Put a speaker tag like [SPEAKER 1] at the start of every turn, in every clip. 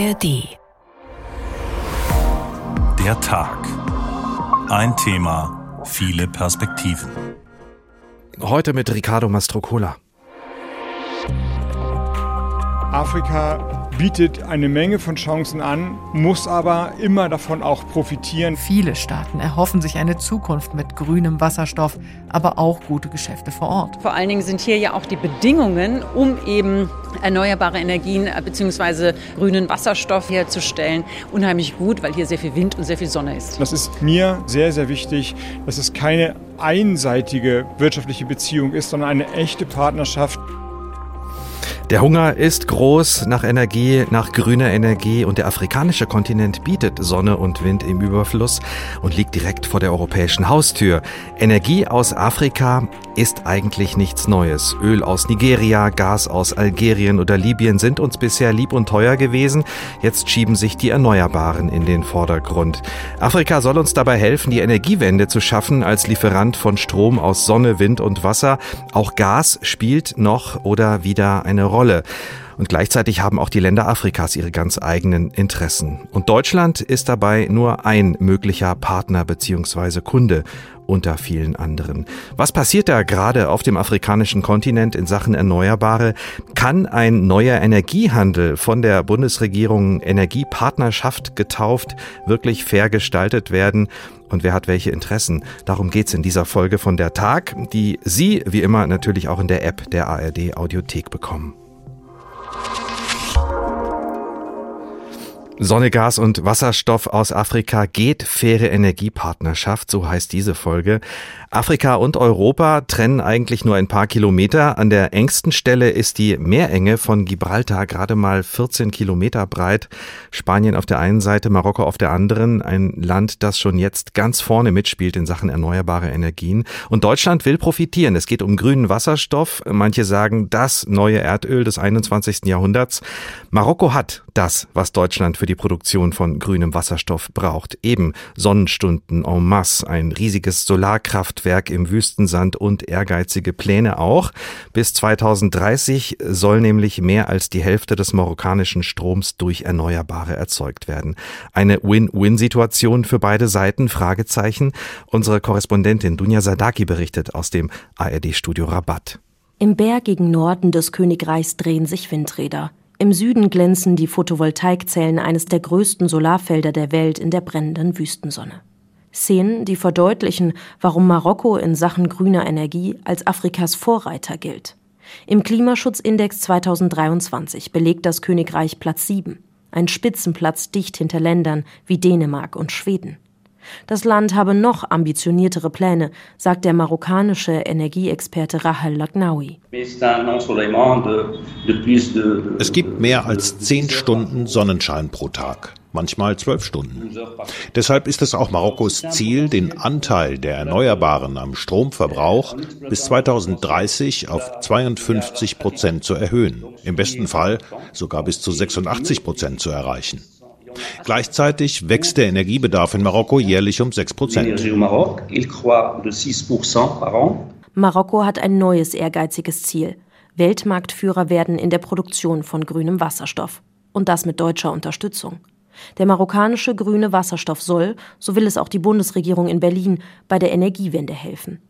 [SPEAKER 1] ARD. Der Tag. Ein Thema, viele Perspektiven.
[SPEAKER 2] Heute mit Ricardo Mastrocola.
[SPEAKER 3] Afrika bietet eine Menge von Chancen an, muss aber immer davon auch profitieren.
[SPEAKER 4] Viele Staaten erhoffen sich eine Zukunft mit grünem Wasserstoff, aber auch gute Geschäfte vor Ort.
[SPEAKER 5] Vor allen Dingen sind hier ja auch die Bedingungen, um eben erneuerbare Energien bzw. grünen Wasserstoff herzustellen, unheimlich gut, weil hier sehr viel Wind und sehr viel Sonne ist.
[SPEAKER 3] Das ist mir sehr, sehr wichtig, dass es keine einseitige wirtschaftliche Beziehung ist, sondern eine echte Partnerschaft.
[SPEAKER 2] Der Hunger ist groß nach Energie, nach grüner Energie und der afrikanische Kontinent bietet Sonne und Wind im Überfluss und liegt direkt vor der europäischen Haustür. Energie aus Afrika ist eigentlich nichts Neues. Öl aus Nigeria, Gas aus Algerien oder Libyen sind uns bisher lieb und teuer gewesen. Jetzt schieben sich die Erneuerbaren in den Vordergrund. Afrika soll uns dabei helfen, die Energiewende zu schaffen als Lieferant von Strom aus Sonne, Wind und Wasser. Auch Gas spielt noch oder wieder eine Rolle. Rolle. Und gleichzeitig haben auch die Länder Afrikas ihre ganz eigenen Interessen. Und Deutschland ist dabei nur ein möglicher Partner bzw. Kunde unter vielen anderen. Was passiert da gerade auf dem afrikanischen Kontinent in Sachen Erneuerbare? Kann ein neuer Energiehandel von der Bundesregierung Energiepartnerschaft getauft wirklich fair gestaltet werden? Und wer hat welche Interessen? Darum geht's in dieser Folge von der Tag, die Sie wie immer natürlich auch in der App der ARD Audiothek bekommen. Sonne, Gas und Wasserstoff aus Afrika geht faire Energiepartnerschaft, so heißt diese Folge. Afrika und Europa trennen eigentlich nur ein paar Kilometer. An der engsten Stelle ist die Meerenge von Gibraltar gerade mal 14 Kilometer breit. Spanien auf der einen Seite, Marokko auf der anderen. Ein Land, das schon jetzt ganz vorne mitspielt in Sachen erneuerbare Energien. Und Deutschland will profitieren. Es geht um grünen Wasserstoff. Manche sagen, das neue Erdöl des 21. Jahrhunderts. Marokko hat das, was Deutschland für die Produktion von grünem Wasserstoff braucht. Eben Sonnenstunden en masse, ein riesiges Solarkraft Kraftwerk im Wüstensand und ehrgeizige Pläne auch. Bis 2030 soll nämlich mehr als die Hälfte des marokkanischen Stroms durch Erneuerbare erzeugt werden. Eine Win-Win-Situation für beide Seiten? Fragezeichen. Unsere Korrespondentin Dunja Sadaki berichtet aus dem ARD-Studio Rabat.
[SPEAKER 6] Im bergigen Norden des Königreichs drehen sich Windräder. Im Süden glänzen die Photovoltaikzellen eines der größten Solarfelder der Welt in der brennenden Wüstensonne. Szenen, die verdeutlichen, warum Marokko in Sachen grüner Energie als Afrikas Vorreiter gilt. Im Klimaschutzindex 2023 belegt das Königreich Platz 7, ein Spitzenplatz dicht hinter Ländern wie Dänemark und Schweden. Das Land habe noch ambitioniertere Pläne, sagt der marokkanische Energieexperte Rahel Lagnaoui.
[SPEAKER 7] Es gibt mehr als zehn Stunden Sonnenschein pro Tag manchmal zwölf Stunden. Deshalb ist es auch Marokkos Ziel, den Anteil der Erneuerbaren am Stromverbrauch bis 2030 auf 52 Prozent zu erhöhen, im besten Fall sogar bis zu 86 Prozent zu erreichen. Gleichzeitig wächst der Energiebedarf in Marokko jährlich um 6 Prozent.
[SPEAKER 6] Marokko hat ein neues ehrgeiziges Ziel. Weltmarktführer werden in der Produktion von grünem Wasserstoff. Und das mit deutscher Unterstützung. Der marokkanische grüne Wasserstoff soll, so will es auch die Bundesregierung in Berlin, bei der Energiewende helfen.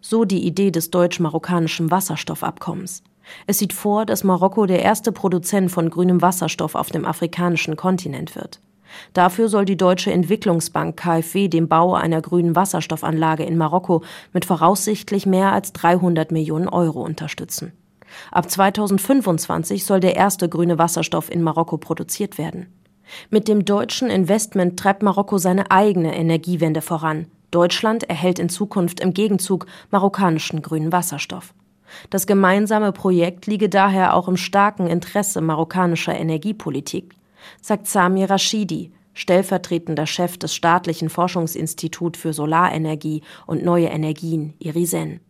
[SPEAKER 6] So die Idee des deutsch-marokkanischen Wasserstoffabkommens. Es sieht vor, dass Marokko der erste Produzent von grünem Wasserstoff auf dem afrikanischen Kontinent wird. Dafür soll die deutsche Entwicklungsbank KfW den Bau einer grünen Wasserstoffanlage in Marokko mit voraussichtlich mehr als 300 Millionen Euro unterstützen. Ab 2025 soll der erste grüne Wasserstoff in Marokko produziert werden. Mit dem deutschen Investment treibt Marokko seine eigene Energiewende voran. Deutschland erhält in Zukunft im Gegenzug marokkanischen grünen Wasserstoff. Das gemeinsame Projekt liege daher auch im starken Interesse marokkanischer Energiepolitik, sagt Sami Rashidi, stellvertretender Chef des staatlichen Forschungsinstituts für Solarenergie und neue Energien, IRISEN.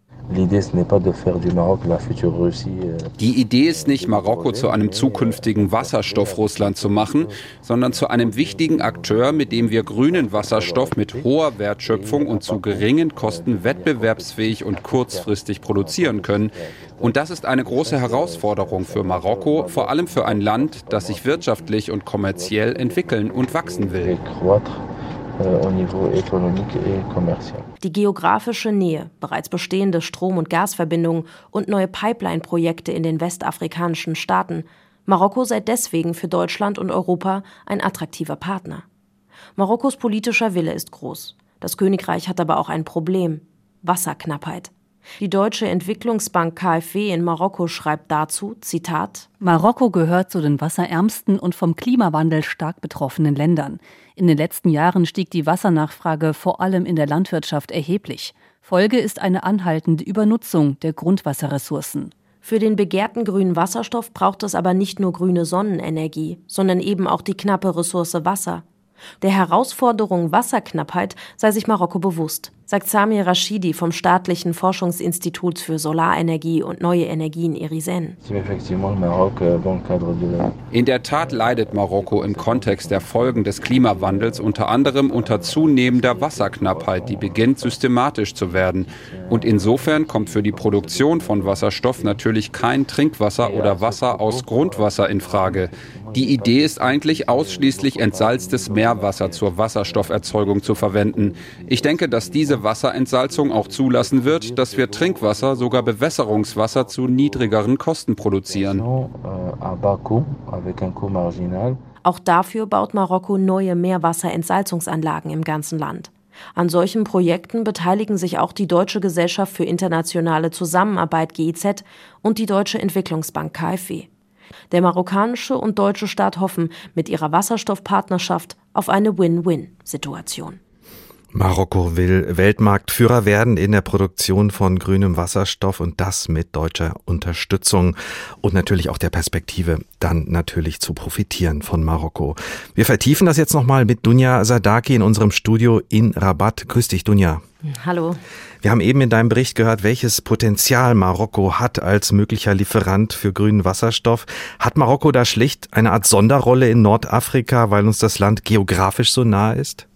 [SPEAKER 8] Die Idee ist nicht, Marokko zu einem zukünftigen Wasserstoff-Russland zu machen, sondern zu einem wichtigen Akteur, mit dem wir grünen Wasserstoff mit hoher Wertschöpfung und zu geringen Kosten wettbewerbsfähig und kurzfristig produzieren können. Und das ist eine große Herausforderung für Marokko, vor allem für ein Land, das sich wirtschaftlich und kommerziell entwickeln und wachsen will.
[SPEAKER 6] Die geografische Nähe, bereits bestehende Strom- und Gasverbindungen und neue Pipeline-Projekte in den westafrikanischen Staaten. Marokko sei deswegen für Deutschland und Europa ein attraktiver Partner. Marokkos politischer Wille ist groß. Das Königreich hat aber auch ein Problem Wasserknappheit. Die Deutsche Entwicklungsbank KfW in Marokko schreibt dazu, Zitat,
[SPEAKER 9] Marokko gehört zu den wasserärmsten und vom Klimawandel stark betroffenen Ländern. In den letzten Jahren stieg die Wassernachfrage vor allem in der Landwirtschaft erheblich. Folge ist eine anhaltende Übernutzung der Grundwasserressourcen.
[SPEAKER 6] Für den begehrten grünen Wasserstoff braucht es aber nicht nur grüne Sonnenenergie, sondern eben auch die knappe Ressource Wasser. Der Herausforderung Wasserknappheit sei sich Marokko bewusst, sagt Samir Rashidi vom staatlichen Forschungsinstitut für Solarenergie und neue Energien Irisen.
[SPEAKER 8] In der Tat leidet Marokko im Kontext der Folgen des Klimawandels unter anderem unter zunehmender Wasserknappheit, die beginnt systematisch zu werden. Und insofern kommt für die Produktion von Wasserstoff natürlich kein Trinkwasser oder Wasser aus Grundwasser in Frage. Die Idee ist eigentlich ausschließlich entsalztes Meerwasser zur Wasserstofferzeugung zu verwenden. Ich denke, dass diese Wasserentsalzung auch zulassen wird, dass wir Trinkwasser, sogar Bewässerungswasser zu niedrigeren Kosten produzieren.
[SPEAKER 6] Auch dafür baut Marokko neue Meerwasserentsalzungsanlagen im ganzen Land. An solchen Projekten beteiligen sich auch die Deutsche Gesellschaft für internationale Zusammenarbeit GIZ und die Deutsche Entwicklungsbank KfW. Der marokkanische und deutsche Staat hoffen mit ihrer Wasserstoffpartnerschaft auf eine Win-Win-Situation.
[SPEAKER 2] Marokko will Weltmarktführer werden in der Produktion von grünem Wasserstoff und das mit deutscher Unterstützung und natürlich auch der Perspektive, dann natürlich zu profitieren von Marokko. Wir vertiefen das jetzt nochmal mit Dunja Sadaki in unserem Studio in Rabat. Grüß dich, Dunja.
[SPEAKER 6] Hallo.
[SPEAKER 2] Wir haben eben in deinem Bericht gehört, welches Potenzial Marokko hat als möglicher Lieferant für grünen Wasserstoff. Hat Marokko da schlicht eine Art Sonderrolle in Nordafrika, weil uns das Land geografisch so nah ist?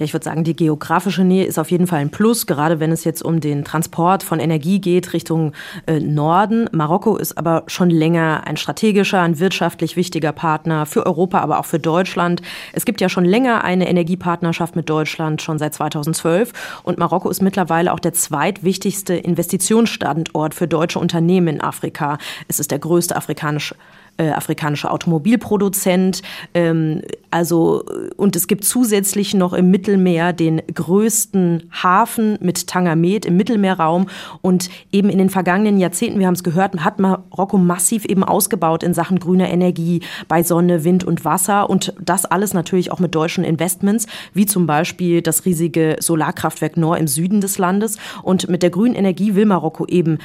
[SPEAKER 6] Ja, ich würde sagen, die geografische Nähe ist auf jeden Fall ein Plus, gerade wenn es jetzt um den Transport von Energie geht Richtung äh, Norden. Marokko ist aber schon länger ein strategischer, ein wirtschaftlich wichtiger Partner für Europa, aber auch für Deutschland. Es gibt ja schon länger eine Energiepartnerschaft mit Deutschland, schon seit 2012. Und Marokko ist mittlerweile auch der zweitwichtigste Investitionsstandort für deutsche Unternehmen in Afrika. Es ist der größte afrikanische äh, afrikanischer Automobilproduzent. Ähm, also, und es gibt zusätzlich noch im Mittelmeer den größten Hafen mit Tangamet im Mittelmeerraum. Und eben in den vergangenen Jahrzehnten, wir haben es gehört, hat Marokko massiv eben ausgebaut in Sachen grüner Energie bei Sonne, Wind und Wasser. Und das alles natürlich auch mit deutschen Investments, wie zum Beispiel das riesige Solarkraftwerk Nor im Süden des Landes. Und mit der grünen Energie will Marokko eben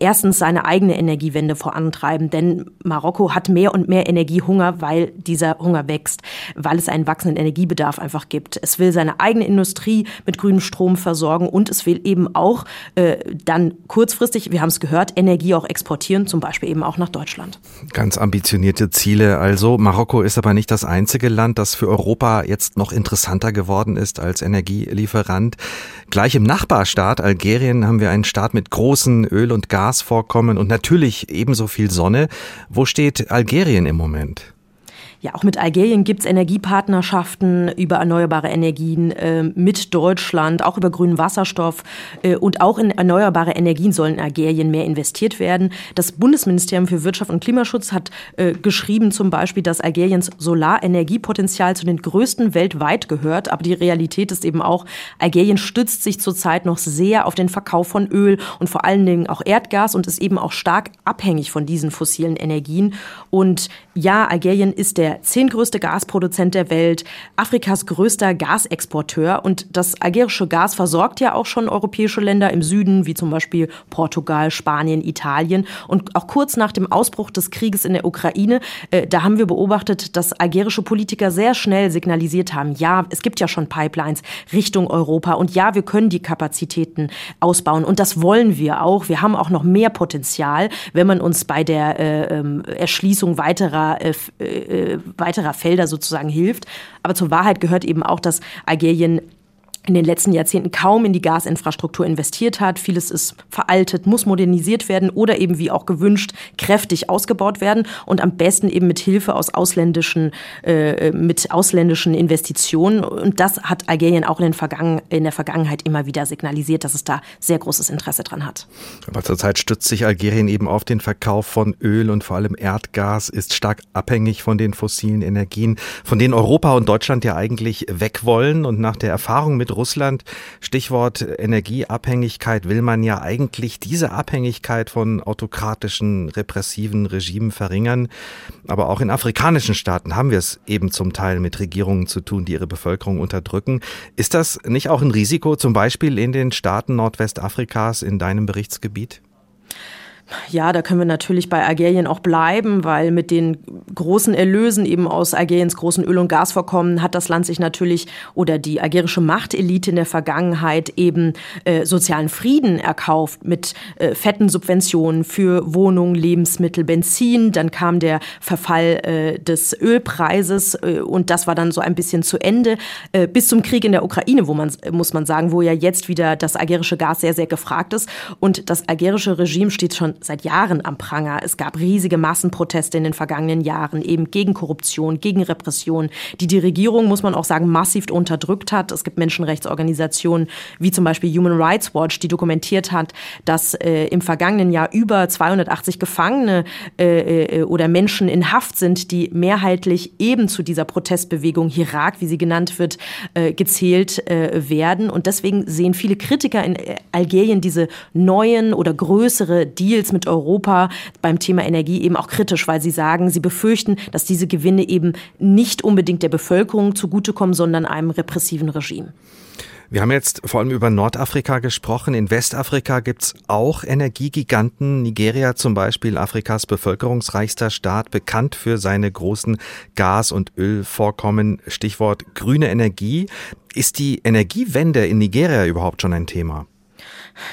[SPEAKER 6] erstens seine eigene Energiewende vorantreiben, denn Marokko hat mehr und mehr Energiehunger, weil dieser Hunger wächst, weil es einen wachsenden Energiebedarf einfach gibt. Es will seine eigene Industrie mit grünem Strom versorgen und es will eben auch äh, dann kurzfristig, wir haben es gehört, Energie auch exportieren, zum Beispiel eben auch nach Deutschland.
[SPEAKER 2] Ganz ambitionierte Ziele. Also Marokko ist aber nicht das einzige Land, das für Europa jetzt noch interessanter geworden ist als Energielieferant. Gleich im Nachbarstaat Algerien haben wir einen Staat mit großen Öl- und Gasvorkommen und natürlich ebenso viel Sonne. Wo steht Algerien im Moment?
[SPEAKER 6] Ja, auch mit Algerien gibt es Energiepartnerschaften über erneuerbare Energien äh, mit Deutschland, auch über grünen Wasserstoff äh, und auch in erneuerbare Energien sollen in Algerien mehr investiert werden. Das Bundesministerium für Wirtschaft und Klimaschutz hat äh, geschrieben zum Beispiel, dass Algeriens Solarenergiepotenzial zu den größten weltweit gehört. Aber die Realität ist eben auch, Algerien stützt sich zurzeit noch sehr auf den Verkauf von Öl und vor allen Dingen auch Erdgas und ist eben auch stark abhängig von diesen fossilen Energien. Und ja, Algerien ist der der zehntgrößte Gasproduzent der Welt, Afrikas größter Gasexporteur und das algerische Gas versorgt ja auch schon europäische Länder im Süden, wie zum Beispiel Portugal, Spanien, Italien. Und auch kurz nach dem Ausbruch des Krieges in der Ukraine, äh, da haben wir beobachtet, dass algerische Politiker sehr schnell signalisiert haben, ja, es gibt ja schon Pipelines Richtung Europa und ja, wir können die Kapazitäten ausbauen und das wollen wir auch. Wir haben auch noch mehr Potenzial, wenn man uns bei der äh, ähm, Erschließung weiterer, äh, äh, weiterer Felder sozusagen hilft. Aber zur Wahrheit gehört eben auch, dass Algerien in den letzten Jahrzehnten kaum in die Gasinfrastruktur investiert hat. Vieles ist veraltet, muss modernisiert werden oder eben wie auch gewünscht kräftig ausgebaut werden und am besten eben mit Hilfe aus ausländischen äh, mit ausländischen Investitionen und das hat Algerien auch in, Vergangen, in der Vergangenheit immer wieder signalisiert, dass es da sehr großes Interesse dran hat.
[SPEAKER 2] Aber zurzeit stützt sich Algerien eben auf den Verkauf von Öl und vor allem Erdgas, ist stark abhängig von den fossilen Energien, von denen Europa und Deutschland ja eigentlich weg wollen und nach der Erfahrung mit Russland. Stichwort Energieabhängigkeit will man ja eigentlich diese Abhängigkeit von autokratischen, repressiven Regimen verringern. Aber auch in afrikanischen Staaten haben wir es eben zum Teil mit Regierungen zu tun, die ihre Bevölkerung unterdrücken. Ist das nicht auch ein Risiko, zum Beispiel in den Staaten Nordwestafrikas in deinem Berichtsgebiet?
[SPEAKER 6] Ja, da können wir natürlich bei Algerien auch bleiben, weil mit den großen Erlösen eben aus Algeriens großen Öl- und Gasvorkommen hat das Land sich natürlich oder die algerische Machtelite in der Vergangenheit eben äh, sozialen Frieden erkauft mit äh, fetten Subventionen für Wohnungen, Lebensmittel, Benzin. Dann kam der Verfall äh, des Ölpreises äh, und das war dann so ein bisschen zu Ende äh, bis zum Krieg in der Ukraine, wo man muss man sagen, wo ja jetzt wieder das algerische Gas sehr sehr gefragt ist und das algerische Regime steht schon seit Jahren am Pranger. Es gab riesige Massenproteste in den vergangenen Jahren, eben gegen Korruption, gegen Repression, die die Regierung, muss man auch sagen, massiv unterdrückt hat. Es gibt Menschenrechtsorganisationen wie zum Beispiel Human Rights Watch, die dokumentiert hat, dass äh, im vergangenen Jahr über 280 Gefangene äh, äh, oder Menschen in Haft sind, die mehrheitlich eben zu dieser Protestbewegung Irak, wie sie genannt wird, äh, gezählt äh, werden. Und deswegen sehen viele Kritiker in äh, Algerien diese neuen oder größere Deals Deals mit Europa beim Thema Energie eben auch kritisch, weil sie sagen, sie befürchten, dass diese Gewinne eben nicht unbedingt der Bevölkerung zugutekommen, sondern einem repressiven Regime.
[SPEAKER 2] Wir haben jetzt vor allem über Nordafrika gesprochen. In Westafrika gibt's auch Energiegiganten. Nigeria zum Beispiel, Afrikas bevölkerungsreichster Staat, bekannt für seine großen Gas- und Ölvorkommen. Stichwort grüne Energie. Ist die Energiewende in Nigeria überhaupt schon ein Thema?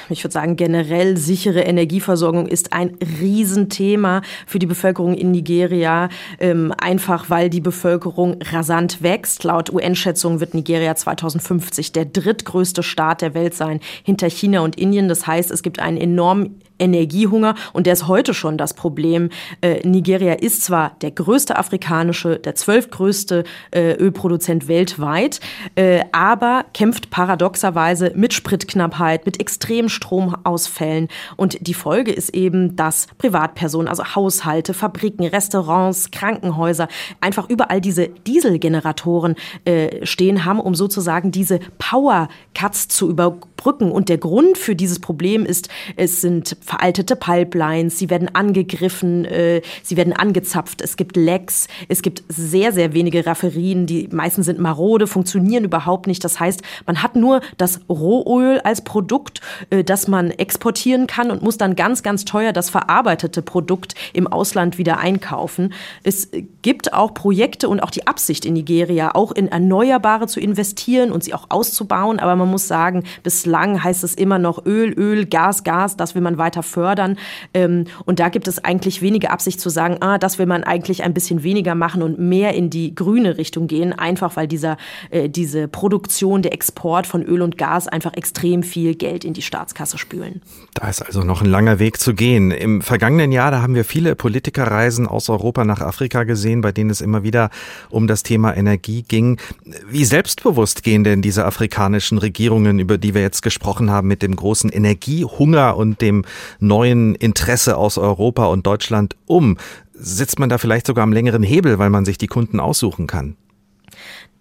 [SPEAKER 6] Ich würde sagen, generell sichere Energieversorgung ist ein Riesenthema für die Bevölkerung in Nigeria, ähm, einfach weil die Bevölkerung rasant wächst. Laut UN-Schätzungen wird Nigeria 2050 der drittgrößte Staat der Welt sein, hinter China und Indien. Das heißt, es gibt einen enormen Energiehunger. Und der ist heute schon das Problem. Äh, Nigeria ist zwar der größte afrikanische, der zwölftgrößte äh, Ölproduzent weltweit, äh, aber kämpft paradoxerweise mit Spritknappheit, mit extremen Stromausfällen. Und die Folge ist eben, dass Privatpersonen, also Haushalte, Fabriken, Restaurants, Krankenhäuser einfach überall diese Dieselgeneratoren äh, stehen haben, um sozusagen diese Power Cuts zu überbrücken. Und der Grund für dieses Problem ist, es sind veraltete Pipelines, sie werden angegriffen, äh, sie werden angezapft, es gibt Lecks, es gibt sehr, sehr wenige Rafferien, die meisten sind marode, funktionieren überhaupt nicht. Das heißt, man hat nur das Rohöl als Produkt, äh, das man exportieren kann und muss dann ganz, ganz teuer das verarbeitete Produkt im Ausland wieder einkaufen. Es gibt auch Projekte und auch die Absicht in Nigeria, auch in Erneuerbare zu investieren und sie auch auszubauen, aber man muss sagen, bislang heißt es immer noch Öl, Öl, Gas, Gas, das will man weiter weiter fördern. Ähm, und da gibt es eigentlich wenige Absicht zu sagen, ah, das will man eigentlich ein bisschen weniger machen und mehr in die grüne Richtung gehen, einfach weil dieser, äh, diese Produktion, der Export von Öl und Gas einfach extrem viel Geld in die Staatskasse spülen.
[SPEAKER 2] Da ist also noch ein langer Weg zu gehen. Im vergangenen Jahr, da haben wir viele Politikerreisen aus Europa nach Afrika gesehen, bei denen es immer wieder um das Thema Energie ging. Wie selbstbewusst gehen denn diese afrikanischen Regierungen, über die wir jetzt gesprochen haben, mit dem großen Energiehunger und dem neuen Interesse aus Europa und Deutschland um? Sitzt man da vielleicht sogar am längeren Hebel, weil man sich die Kunden aussuchen kann?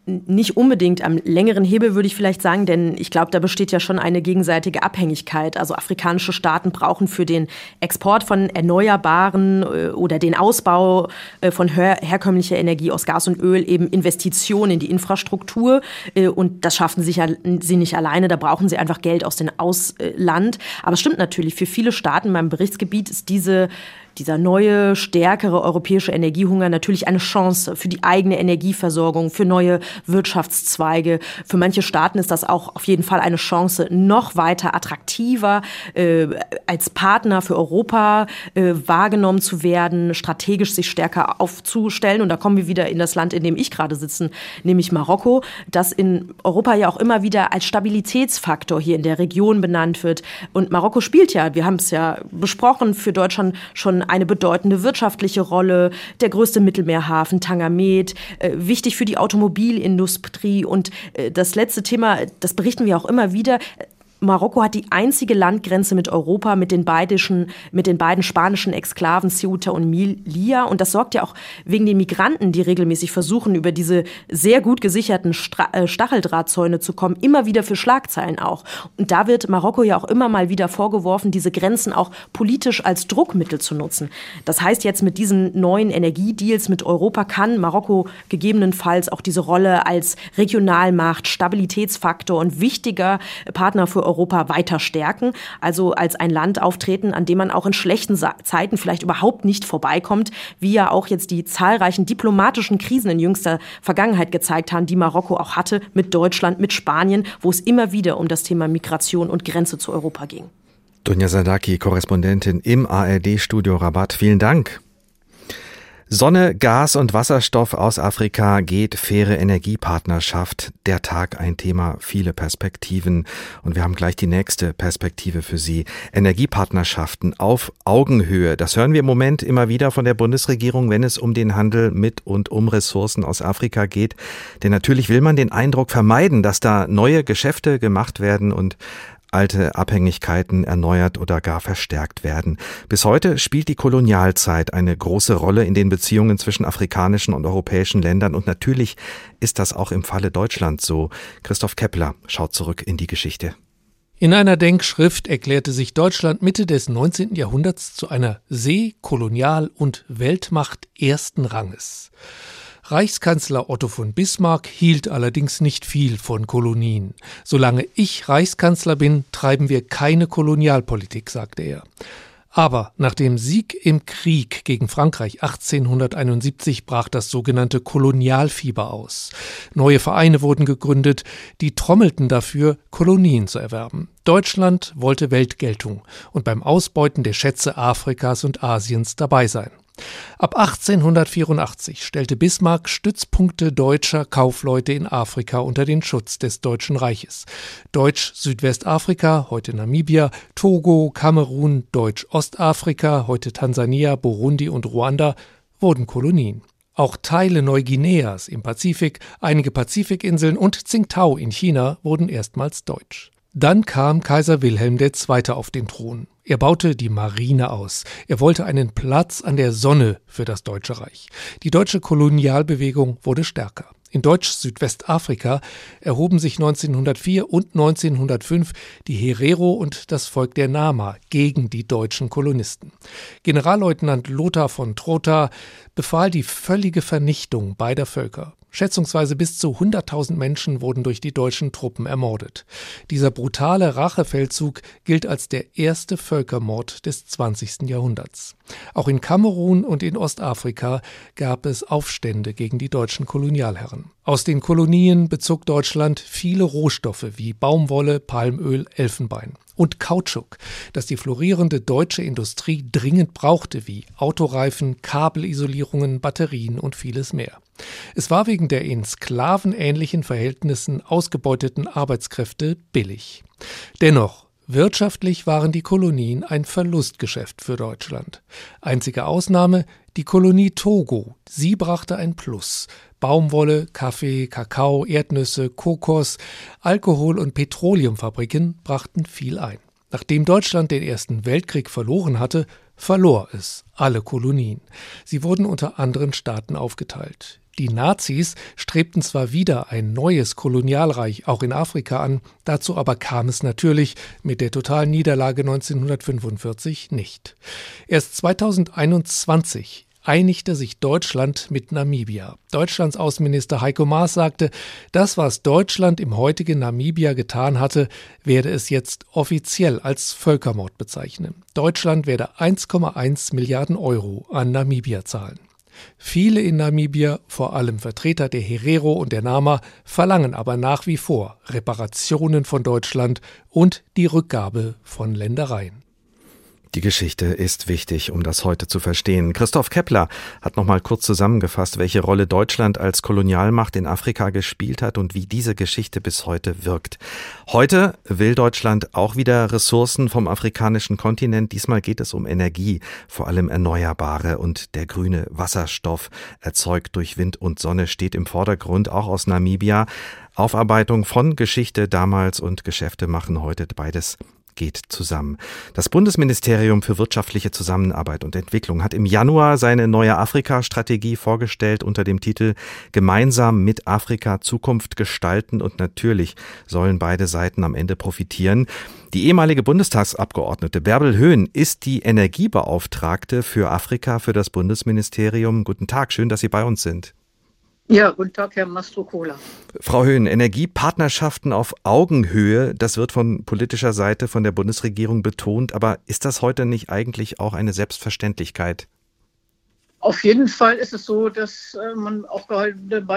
[SPEAKER 6] Nicht unbedingt am längeren Hebel, würde ich vielleicht sagen, denn ich glaube, da besteht ja schon eine gegenseitige Abhängigkeit. Also afrikanische Staaten brauchen für den Export von Erneuerbaren äh, oder den Ausbau äh, von her herkömmlicher Energie aus Gas und Öl eben Investitionen in die Infrastruktur. Äh, und das schaffen sie nicht alleine, da brauchen sie einfach Geld aus dem Ausland. Aber es stimmt natürlich, für viele Staaten in meinem Berichtsgebiet ist diese dieser neue, stärkere europäische Energiehunger natürlich eine Chance für die eigene Energieversorgung, für neue Wirtschaftszweige. Für manche Staaten ist das auch auf jeden Fall eine Chance, noch weiter attraktiver äh, als Partner für Europa äh, wahrgenommen zu werden, strategisch sich stärker aufzustellen. Und da kommen wir wieder in das Land, in dem ich gerade sitze, nämlich Marokko, das in Europa ja auch immer wieder als Stabilitätsfaktor hier in der Region benannt wird. Und Marokko spielt ja, wir haben es ja besprochen, für Deutschland schon eine bedeutende wirtschaftliche Rolle, der größte Mittelmeerhafen, Tangamed, äh, wichtig für die Automobilindustrie. Und äh, das letzte Thema, das berichten wir auch immer wieder, Marokko hat die einzige Landgrenze mit Europa, mit den, beidischen, mit den beiden spanischen Exklaven Ceuta und Melilla. Und das sorgt ja auch wegen den Migranten, die regelmäßig versuchen, über diese sehr gut gesicherten äh, Stacheldrahtzäune zu kommen, immer wieder für Schlagzeilen auch. Und da wird Marokko ja auch immer mal wieder vorgeworfen, diese Grenzen auch politisch als Druckmittel zu nutzen. Das heißt jetzt mit diesen neuen Energiedeals mit Europa kann Marokko gegebenenfalls auch diese Rolle als Regionalmacht, Stabilitätsfaktor und wichtiger Partner für Europa Europa weiter stärken, also als ein Land auftreten, an dem man auch in schlechten Zeiten vielleicht überhaupt nicht vorbeikommt, wie ja auch jetzt die zahlreichen diplomatischen Krisen in jüngster Vergangenheit gezeigt haben, die Marokko auch hatte mit Deutschland, mit Spanien, wo es immer wieder um das Thema Migration und Grenze zu Europa ging.
[SPEAKER 2] Dunja Sadaki, Korrespondentin im ARD-Studio Rabat. Vielen Dank. Sonne, Gas und Wasserstoff aus Afrika geht faire Energiepartnerschaft. Der Tag ein Thema, viele Perspektiven. Und wir haben gleich die nächste Perspektive für Sie. Energiepartnerschaften auf Augenhöhe. Das hören wir im Moment immer wieder von der Bundesregierung, wenn es um den Handel mit und um Ressourcen aus Afrika geht. Denn natürlich will man den Eindruck vermeiden, dass da neue Geschäfte gemacht werden und alte Abhängigkeiten erneuert oder gar verstärkt werden. Bis heute spielt die Kolonialzeit eine große Rolle in den Beziehungen zwischen afrikanischen und europäischen Ländern und natürlich ist das auch im Falle Deutschlands so. Christoph Kepler schaut zurück in die Geschichte.
[SPEAKER 10] In einer Denkschrift erklärte sich Deutschland Mitte des 19. Jahrhunderts zu einer See-, Kolonial- und Weltmacht ersten Ranges. Reichskanzler Otto von Bismarck hielt allerdings nicht viel von Kolonien. Solange ich Reichskanzler bin, treiben wir keine Kolonialpolitik, sagte er. Aber nach dem Sieg im Krieg gegen Frankreich 1871 brach das sogenannte Kolonialfieber aus. Neue Vereine wurden gegründet, die trommelten dafür, Kolonien zu erwerben. Deutschland wollte Weltgeltung und beim Ausbeuten der Schätze Afrikas und Asiens dabei sein. Ab 1884 stellte Bismarck Stützpunkte deutscher Kaufleute in Afrika unter den Schutz des Deutschen Reiches. Deutsch-Südwestafrika, heute Namibia, Togo, Kamerun, Deutsch-Ostafrika, heute Tansania, Burundi und Ruanda wurden Kolonien. Auch Teile Neuguineas im Pazifik, einige Pazifikinseln und Tsingtao in China wurden erstmals deutsch. Dann kam Kaiser Wilhelm II. auf den Thron. Er baute die Marine aus. Er wollte einen Platz an der Sonne für das Deutsche Reich. Die deutsche Kolonialbewegung wurde stärker. In Deutsch-Südwestafrika erhoben sich 1904 und 1905 die Herero und das Volk der Nama gegen die deutschen Kolonisten. Generalleutnant Lothar von Trotha befahl die völlige Vernichtung beider Völker. Schätzungsweise bis zu 100.000 Menschen wurden durch die deutschen Truppen ermordet. Dieser brutale Rachefeldzug gilt als der erste Völkermord des 20. Jahrhunderts. Auch in Kamerun und in Ostafrika gab es Aufstände gegen die deutschen Kolonialherren. Aus den Kolonien bezog Deutschland viele Rohstoffe wie Baumwolle, Palmöl, Elfenbein und Kautschuk, das die florierende deutsche Industrie dringend brauchte, wie Autoreifen, Kabelisolierungen, Batterien und vieles mehr. Es war wegen der in sklavenähnlichen Verhältnissen ausgebeuteten Arbeitskräfte billig. Dennoch Wirtschaftlich waren die Kolonien ein Verlustgeschäft für Deutschland. Einzige Ausnahme die Kolonie Togo. Sie brachte ein Plus. Baumwolle, Kaffee, Kakao, Erdnüsse, Kokos, Alkohol und Petroleumfabriken brachten viel ein. Nachdem Deutschland den Ersten Weltkrieg verloren hatte, verlor es alle Kolonien. Sie wurden unter anderen Staaten aufgeteilt. Die Nazis strebten zwar wieder ein neues Kolonialreich auch in Afrika an, dazu aber kam es natürlich mit der totalen Niederlage 1945 nicht. Erst 2021 einigte sich Deutschland mit Namibia. Deutschlands Außenminister Heiko Maas sagte, das, was Deutschland im heutigen Namibia getan hatte, werde es jetzt offiziell als Völkermord bezeichnen. Deutschland werde 1,1 Milliarden Euro an Namibia zahlen. Viele in Namibia, vor allem Vertreter der Herero und der Nama, verlangen aber nach wie vor Reparationen von Deutschland und die Rückgabe von Ländereien.
[SPEAKER 2] Die Geschichte ist wichtig, um das heute zu verstehen. Christoph Kepler hat noch mal kurz zusammengefasst, welche Rolle Deutschland als Kolonialmacht in Afrika gespielt hat und wie diese Geschichte bis heute wirkt. Heute will Deutschland auch wieder Ressourcen vom afrikanischen Kontinent. Diesmal geht es um Energie, vor allem erneuerbare und der grüne Wasserstoff erzeugt durch Wind und Sonne steht im Vordergrund, auch aus Namibia. Aufarbeitung von Geschichte damals und Geschäfte machen heute beides geht zusammen. Das Bundesministerium für wirtschaftliche Zusammenarbeit und Entwicklung hat im Januar seine neue Afrika-Strategie vorgestellt unter dem Titel Gemeinsam mit Afrika Zukunft gestalten und natürlich sollen beide Seiten am Ende profitieren. Die ehemalige Bundestagsabgeordnete Bärbel Höhn ist die Energiebeauftragte für Afrika für das Bundesministerium. Guten Tag, schön, dass Sie bei uns sind.
[SPEAKER 11] Ja, guten Tag, Herr Mastrocola.
[SPEAKER 2] Frau Höhn, Energiepartnerschaften auf Augenhöhe, das wird von politischer Seite von der Bundesregierung betont, aber ist das heute nicht eigentlich auch eine Selbstverständlichkeit?
[SPEAKER 11] Auf jeden Fall ist es so, dass äh, man auch bei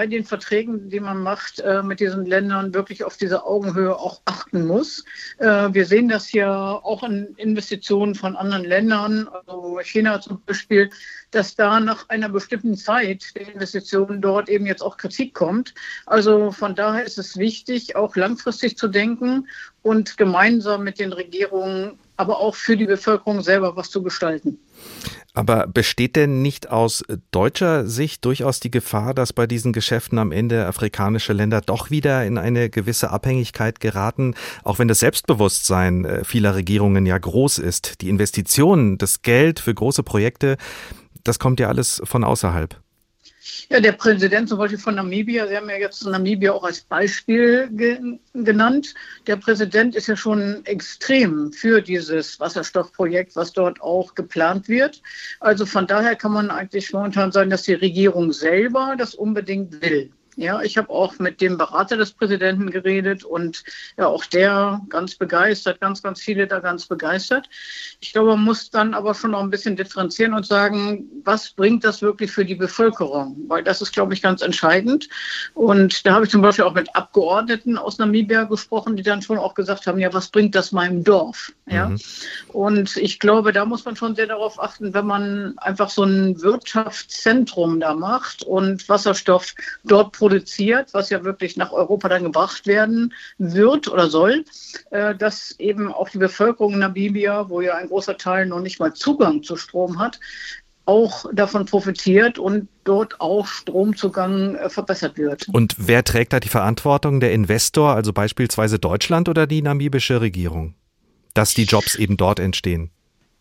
[SPEAKER 11] den Verträgen, die man macht äh, mit diesen Ländern, wirklich auf diese Augenhöhe auch achten muss. Äh, wir sehen das ja auch in Investitionen von anderen Ländern, also China zum Beispiel, dass da nach einer bestimmten Zeit der Investitionen dort eben jetzt auch Kritik kommt. Also von daher ist es wichtig, auch langfristig zu denken und gemeinsam mit den Regierungen, aber auch für die Bevölkerung selber was zu gestalten.
[SPEAKER 2] Aber besteht denn nicht aus deutscher Sicht durchaus die Gefahr, dass bei diesen Geschäften am Ende afrikanische Länder doch wieder in eine gewisse Abhängigkeit geraten, auch wenn das Selbstbewusstsein äh, vieler Regierungen ja groß ist? Die Investitionen, das Geld für große Projekte, das kommt ja alles von außerhalb.
[SPEAKER 11] Ja, der Präsident zum Beispiel von Namibia, Sie haben ja jetzt Namibia auch als Beispiel ge genannt. Der Präsident ist ja schon extrem für dieses Wasserstoffprojekt, was dort auch geplant wird. Also von daher kann man eigentlich momentan sagen, dass die Regierung selber das unbedingt will. Ja, ich habe auch mit dem Berater des Präsidenten geredet und ja, auch der ganz begeistert, ganz, ganz viele da ganz begeistert. Ich glaube, man muss dann aber schon noch ein bisschen differenzieren und sagen, was bringt das wirklich für die Bevölkerung? Weil das ist, glaube ich, ganz entscheidend. Und da habe ich zum Beispiel auch mit Abgeordneten aus Namibia gesprochen, die dann schon auch gesagt haben, ja, was bringt das meinem Dorf? Ja. Mhm. Und ich glaube, da muss man schon sehr darauf achten, wenn man einfach so ein Wirtschaftszentrum da macht und Wasserstoff dort produziert, produziert, was ja wirklich nach Europa dann gebracht werden wird oder soll, äh, dass eben auch die Bevölkerung Namibia, wo ja ein großer Teil noch nicht mal Zugang zu Strom hat, auch davon profitiert und dort auch Stromzugang äh, verbessert wird.
[SPEAKER 2] Und wer trägt da die Verantwortung? Der Investor, also beispielsweise Deutschland oder die namibische Regierung? Dass die Jobs eben dort entstehen?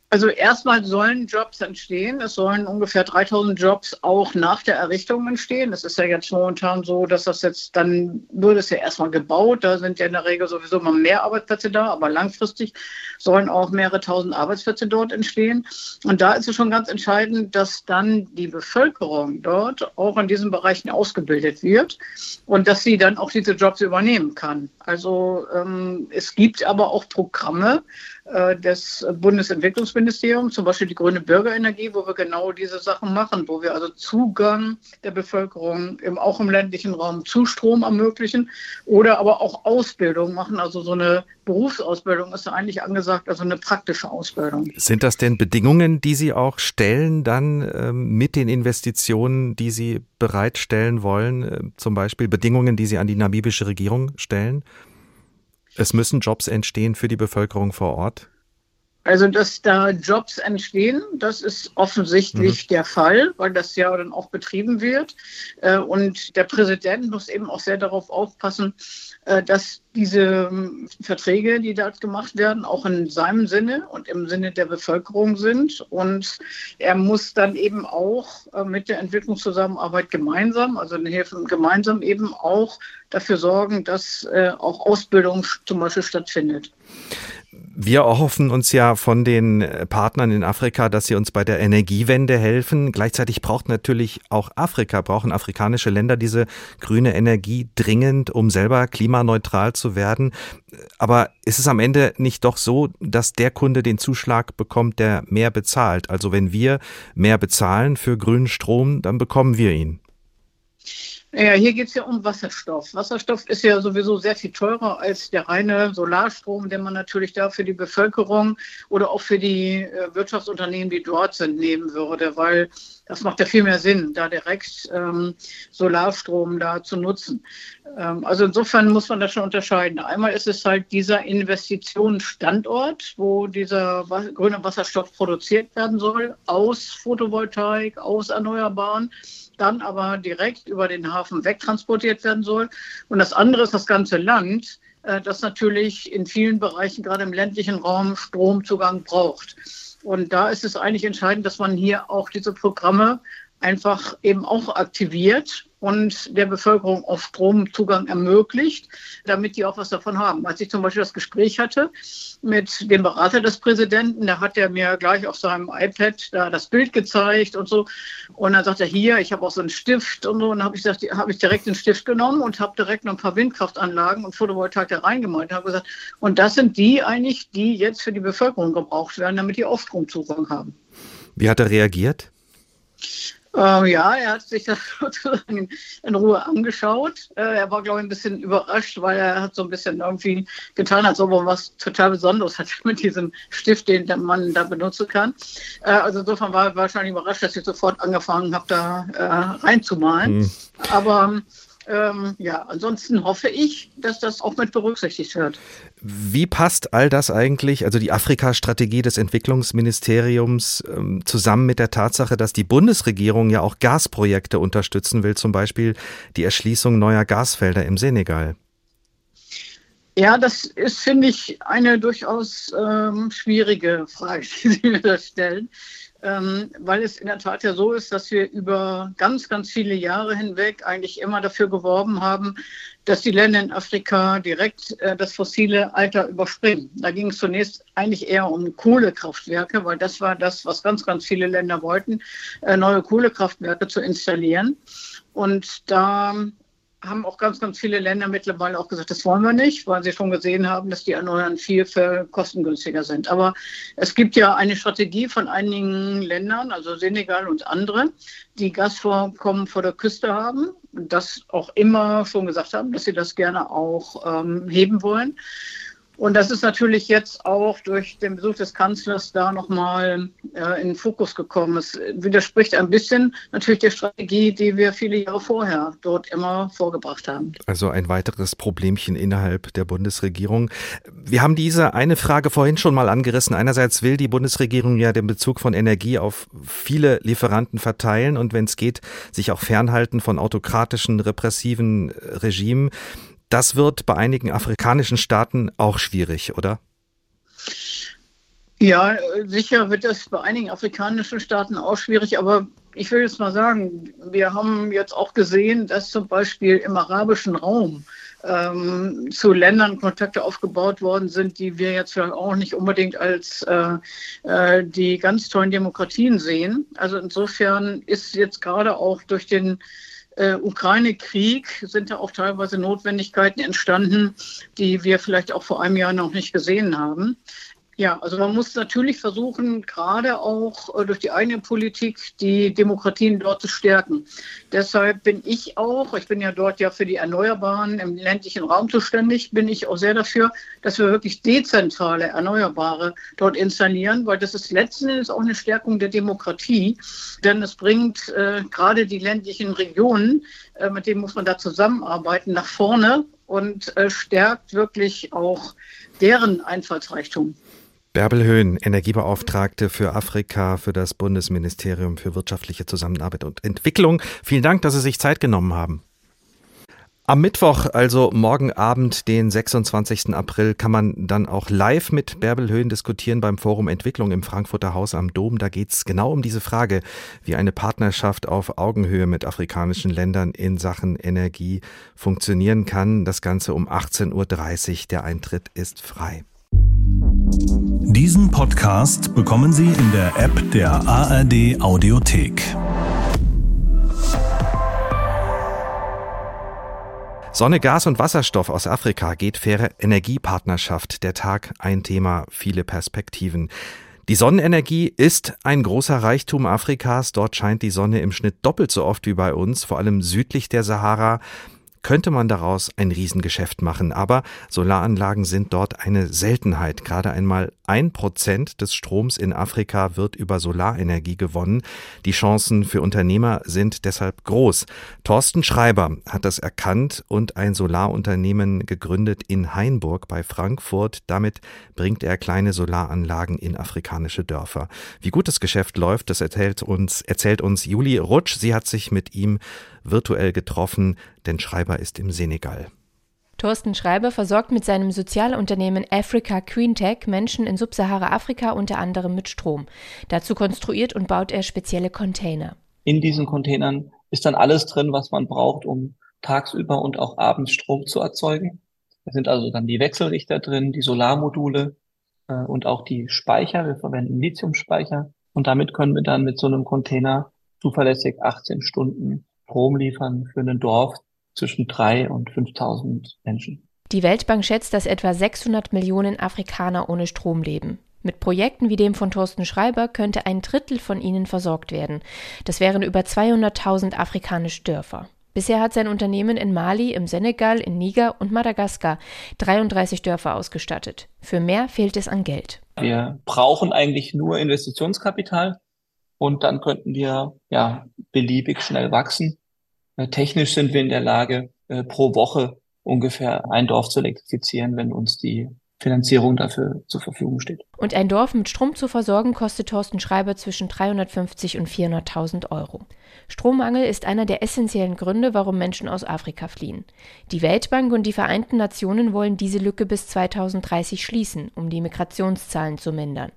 [SPEAKER 11] Also erstmal sollen Jobs entstehen. Es sollen ungefähr 3000 Jobs auch nach der Errichtung entstehen. Es ist ja jetzt momentan so, dass das jetzt dann wird es ja erstmal gebaut. Da sind ja in der Regel sowieso mal mehr Arbeitsplätze da, aber langfristig sollen auch mehrere tausend Arbeitsplätze dort entstehen. Und da ist es schon ganz entscheidend, dass dann die Bevölkerung dort auch in diesen Bereichen ausgebildet wird und dass sie dann auch diese Jobs übernehmen kann. Also ähm, es gibt aber auch Programme, des Bundesentwicklungsministeriums, zum Beispiel die grüne Bürgerenergie, wo wir genau diese Sachen machen, wo wir also Zugang der Bevölkerung im, auch im ländlichen Raum zu Strom ermöglichen oder aber auch Ausbildung machen. Also so eine Berufsausbildung ist eigentlich angesagt, also eine praktische Ausbildung.
[SPEAKER 2] Sind das denn Bedingungen, die Sie auch stellen dann ähm, mit den Investitionen, die Sie bereitstellen wollen? Äh, zum Beispiel Bedingungen, die Sie an die namibische Regierung stellen? Es müssen Jobs entstehen für die Bevölkerung vor Ort?
[SPEAKER 11] Also, dass da Jobs entstehen, das ist offensichtlich mhm. der Fall, weil das ja dann auch betrieben wird. Äh, und der Präsident muss eben auch sehr darauf aufpassen, äh, dass diese ähm, Verträge, die dort gemacht werden, auch in seinem Sinne und im Sinne der Bevölkerung sind. Und er muss dann eben auch äh, mit der Entwicklungszusammenarbeit gemeinsam, also den Hilfen gemeinsam eben auch dafür sorgen, dass auch Ausbildung zum Beispiel stattfindet.
[SPEAKER 2] Wir erhoffen uns ja von den Partnern in Afrika, dass sie uns bei der Energiewende helfen. Gleichzeitig braucht natürlich auch Afrika, brauchen afrikanische Länder diese grüne Energie dringend, um selber klimaneutral zu werden. Aber ist es am Ende nicht doch so, dass der Kunde den Zuschlag bekommt, der mehr bezahlt? Also wenn wir mehr bezahlen für grünen Strom, dann bekommen wir ihn.
[SPEAKER 11] Ja, hier geht es ja um Wasserstoff. Wasserstoff ist ja sowieso sehr viel teurer als der reine Solarstrom, den man natürlich da für die Bevölkerung oder auch für die äh, Wirtschaftsunternehmen, die dort sind, nehmen würde, weil das macht ja viel mehr Sinn, da direkt ähm, Solarstrom da zu nutzen. Ähm, also insofern muss man das schon unterscheiden. Einmal ist es halt dieser Investitionsstandort, wo dieser wa grüne Wasserstoff produziert werden soll, aus Photovoltaik, aus Erneuerbaren dann aber direkt über den Hafen wegtransportiert werden soll. Und das andere ist das ganze Land, äh, das natürlich in vielen Bereichen, gerade im ländlichen Raum, Stromzugang braucht. Und da ist es eigentlich entscheidend, dass man hier auch diese Programme einfach eben auch aktiviert und der Bevölkerung auch Stromzugang ermöglicht, damit die auch was davon haben. Als ich zum Beispiel das Gespräch hatte mit dem Berater des Präsidenten, da hat er mir gleich auf seinem iPad da das Bild gezeigt und so. Und dann sagt er, hier, ich habe auch so einen Stift und so. Und dann habe ich, habe ich direkt den Stift genommen und habe direkt noch ein paar Windkraftanlagen und Photovoltaik da reingemalt. Und habe gesagt, und das sind die eigentlich, die jetzt für die Bevölkerung gebraucht werden, damit die auch Stromzugang haben.
[SPEAKER 2] Wie hat er reagiert?
[SPEAKER 11] Ähm, ja, er hat sich das sozusagen in Ruhe angeschaut. Äh, er war, glaube ich, ein bisschen überrascht, weil er hat so ein bisschen irgendwie getan, als ob er was total Besonderes hat mit diesem Stift, den man da benutzen kann. Äh, also insofern war er wahrscheinlich überrascht, dass ich sofort angefangen habe, da äh, reinzumalen. Mhm. Aber ähm, ja, ansonsten hoffe ich, dass das auch mit berücksichtigt wird.
[SPEAKER 2] Wie passt all das eigentlich, also die Afrika-Strategie des Entwicklungsministeriums, ähm, zusammen mit der Tatsache, dass die Bundesregierung ja auch Gasprojekte unterstützen will, zum Beispiel die Erschließung neuer Gasfelder im Senegal?
[SPEAKER 11] Ja, das ist, finde ich, eine durchaus ähm, schwierige Frage, die Sie mir da stellen ähm, weil es in der Tat ja so ist, dass wir über ganz, ganz viele Jahre hinweg eigentlich immer dafür geworben haben, dass die Länder in Afrika direkt äh, das fossile Alter überspringen. Da ging es zunächst eigentlich eher um Kohlekraftwerke, weil das war das, was ganz, ganz viele Länder wollten, äh, neue Kohlekraftwerke zu installieren. Und da haben auch ganz, ganz viele Länder mittlerweile auch gesagt, das wollen wir nicht, weil sie schon gesehen haben, dass die Erneuern viel, viel kostengünstiger sind. Aber es gibt ja eine Strategie von einigen Ländern, also Senegal und andere, die Gasvorkommen vor der Küste haben und das auch immer schon gesagt haben, dass sie das gerne auch ähm, heben wollen. Und das ist natürlich jetzt auch durch den Besuch des Kanzlers da nochmal äh, in den Fokus gekommen. Es widerspricht ein bisschen natürlich der Strategie, die wir viele Jahre vorher dort immer vorgebracht haben.
[SPEAKER 2] Also ein weiteres Problemchen innerhalb der Bundesregierung. Wir haben diese eine Frage vorhin schon mal angerissen. Einerseits will die Bundesregierung ja den Bezug von Energie auf viele Lieferanten verteilen und wenn es geht, sich auch fernhalten von autokratischen, repressiven Regimen. Das wird bei einigen afrikanischen Staaten auch schwierig, oder?
[SPEAKER 11] Ja, sicher wird das bei einigen afrikanischen Staaten auch schwierig, aber ich will jetzt mal sagen, wir haben jetzt auch gesehen, dass zum Beispiel im arabischen Raum ähm, zu Ländern Kontakte aufgebaut worden sind, die wir jetzt vielleicht auch nicht unbedingt als äh, äh, die ganz tollen Demokratien sehen. Also insofern ist jetzt gerade auch durch den äh, Ukraine-Krieg sind da auch teilweise Notwendigkeiten entstanden, die wir vielleicht auch vor einem Jahr noch nicht gesehen haben. Ja, also man muss natürlich versuchen, gerade auch äh, durch die eigene Politik die Demokratien dort zu stärken. Deshalb bin ich auch, ich bin ja dort ja für die Erneuerbaren im ländlichen Raum zuständig, bin ich auch sehr dafür, dass wir wirklich dezentrale Erneuerbare dort installieren, weil das ist letzten Endes auch eine Stärkung der Demokratie, denn es bringt äh, gerade die ländlichen Regionen, äh, mit denen muss man da zusammenarbeiten, nach vorne und äh, stärkt wirklich auch deren Einfallsreichtum.
[SPEAKER 2] Bärbel Höhn, Energiebeauftragte für Afrika für das Bundesministerium für wirtschaftliche Zusammenarbeit und Entwicklung. Vielen Dank, dass Sie sich Zeit genommen haben. Am Mittwoch, also morgen Abend, den 26. April, kann man dann auch live mit Bärbel Höhn diskutieren beim Forum Entwicklung im Frankfurter Haus am Dom. Da geht es genau um diese Frage, wie eine Partnerschaft auf Augenhöhe mit afrikanischen Ländern in Sachen Energie funktionieren kann. Das Ganze um 18.30 Uhr. Der Eintritt ist frei.
[SPEAKER 1] Diesen Podcast bekommen Sie in der App der ARD Audiothek.
[SPEAKER 2] Sonne, Gas und Wasserstoff aus Afrika geht faire Energiepartnerschaft. Der Tag ein Thema, viele Perspektiven. Die Sonnenenergie ist ein großer Reichtum Afrikas. Dort scheint die Sonne im Schnitt doppelt so oft wie bei uns, vor allem südlich der Sahara könnte man daraus ein Riesengeschäft machen. Aber Solaranlagen sind dort eine Seltenheit. Gerade einmal ein Prozent des Stroms in Afrika wird über Solarenergie gewonnen. Die Chancen für Unternehmer sind deshalb groß. Thorsten Schreiber hat das erkannt und ein Solarunternehmen gegründet in Hainburg bei Frankfurt. Damit bringt er kleine Solaranlagen in afrikanische Dörfer. Wie gut das Geschäft läuft, das erzählt uns, erzählt uns Juli Rutsch. Sie hat sich mit ihm virtuell getroffen, denn Schreiber ist im Senegal.
[SPEAKER 12] Thorsten Schreiber versorgt mit seinem Sozialunternehmen Africa Green Tech Menschen in Subsahara-Afrika unter anderem mit Strom. Dazu konstruiert und baut er spezielle Container.
[SPEAKER 13] In diesen Containern ist dann alles drin, was man braucht, um tagsüber und auch abends Strom zu erzeugen. Da sind also dann die Wechselrichter drin, die Solarmodule äh, und auch die Speicher. Wir verwenden Lithiumspeicher und damit können wir dann mit so einem Container zuverlässig 18 Stunden Strom liefern für ein Dorf zwischen drei und 5000 Menschen.
[SPEAKER 12] Die Weltbank schätzt, dass etwa 600 Millionen Afrikaner ohne Strom leben. Mit Projekten wie dem von Thorsten Schreiber könnte ein Drittel von ihnen versorgt werden. Das wären über 200.000 afrikanische Dörfer. Bisher hat sein Unternehmen in Mali, im Senegal, in Niger und Madagaskar 33 Dörfer ausgestattet. Für mehr fehlt es an Geld.
[SPEAKER 13] Wir brauchen eigentlich nur Investitionskapital und dann könnten wir ja beliebig schnell wachsen. Äh, technisch sind wir in der Lage, äh, pro Woche ungefähr ein Dorf zu elektrifizieren, wenn uns die Finanzierung dafür zur Verfügung steht.
[SPEAKER 12] Und ein Dorf mit Strom zu versorgen, kostet Thorsten Schreiber zwischen 350 und 400.000 Euro. Strommangel ist einer der essentiellen Gründe, warum Menschen aus Afrika fliehen. Die Weltbank und die Vereinten Nationen wollen diese Lücke bis 2030 schließen, um die Migrationszahlen zu mindern.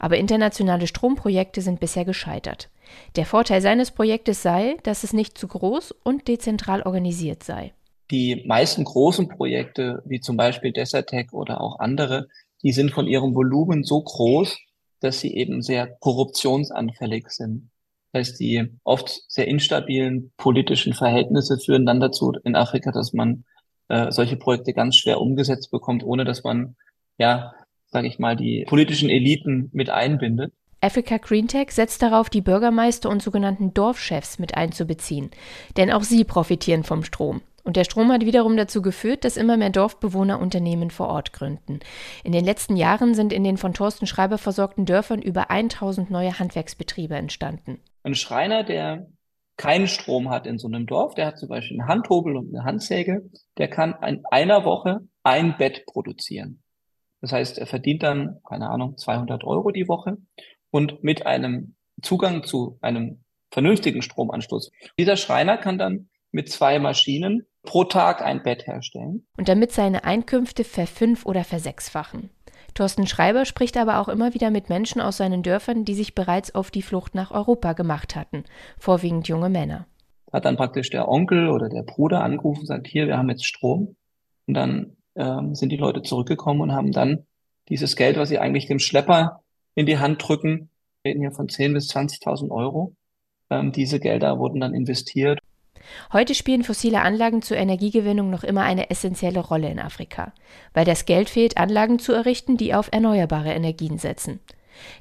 [SPEAKER 12] Aber internationale Stromprojekte sind bisher gescheitert. Der Vorteil seines Projektes sei, dass es nicht zu groß und dezentral organisiert sei.
[SPEAKER 13] Die meisten großen Projekte, wie zum Beispiel Desertec oder auch andere, die sind von ihrem Volumen so groß, dass sie eben sehr korruptionsanfällig sind. Das heißt, die oft sehr instabilen politischen Verhältnisse führen dann dazu in Afrika, dass man äh, solche Projekte ganz schwer umgesetzt bekommt, ohne dass man, ja, sage ich mal, die politischen Eliten mit einbindet.
[SPEAKER 12] Africa Green Tech setzt darauf, die Bürgermeister und sogenannten Dorfchefs mit einzubeziehen. Denn auch sie profitieren vom Strom. Und der Strom hat wiederum dazu geführt, dass immer mehr Dorfbewohner Unternehmen vor Ort gründen. In den letzten Jahren sind in den von Thorsten Schreiber versorgten Dörfern über 1000 neue Handwerksbetriebe entstanden.
[SPEAKER 13] Ein Schreiner, der keinen Strom hat in so einem Dorf, der hat zum Beispiel einen Handhobel und eine Handsäge, der kann in einer Woche ein Bett produzieren. Das heißt, er verdient dann, keine Ahnung, 200 Euro die Woche und mit einem Zugang zu einem vernünftigen Stromanschluss. Dieser Schreiner kann dann mit zwei Maschinen pro Tag ein Bett herstellen.
[SPEAKER 12] Und damit seine Einkünfte verfünf- oder versechsfachen. Thorsten Schreiber spricht aber auch immer wieder mit Menschen aus seinen Dörfern, die sich bereits auf die Flucht nach Europa gemacht hatten, vorwiegend junge Männer.
[SPEAKER 13] Hat dann praktisch der Onkel oder der Bruder angerufen und sagt, hier, wir haben jetzt Strom. Und dann ähm, sind die Leute zurückgekommen und haben dann dieses Geld, was sie eigentlich dem Schlepper in die Hand drücken, reden hier von 10.000 bis 20.000 Euro. Ähm, diese Gelder wurden dann investiert
[SPEAKER 12] Heute spielen fossile Anlagen zur Energiegewinnung noch immer eine essentielle Rolle in Afrika, weil das Geld fehlt, Anlagen zu errichten, die auf erneuerbare Energien setzen.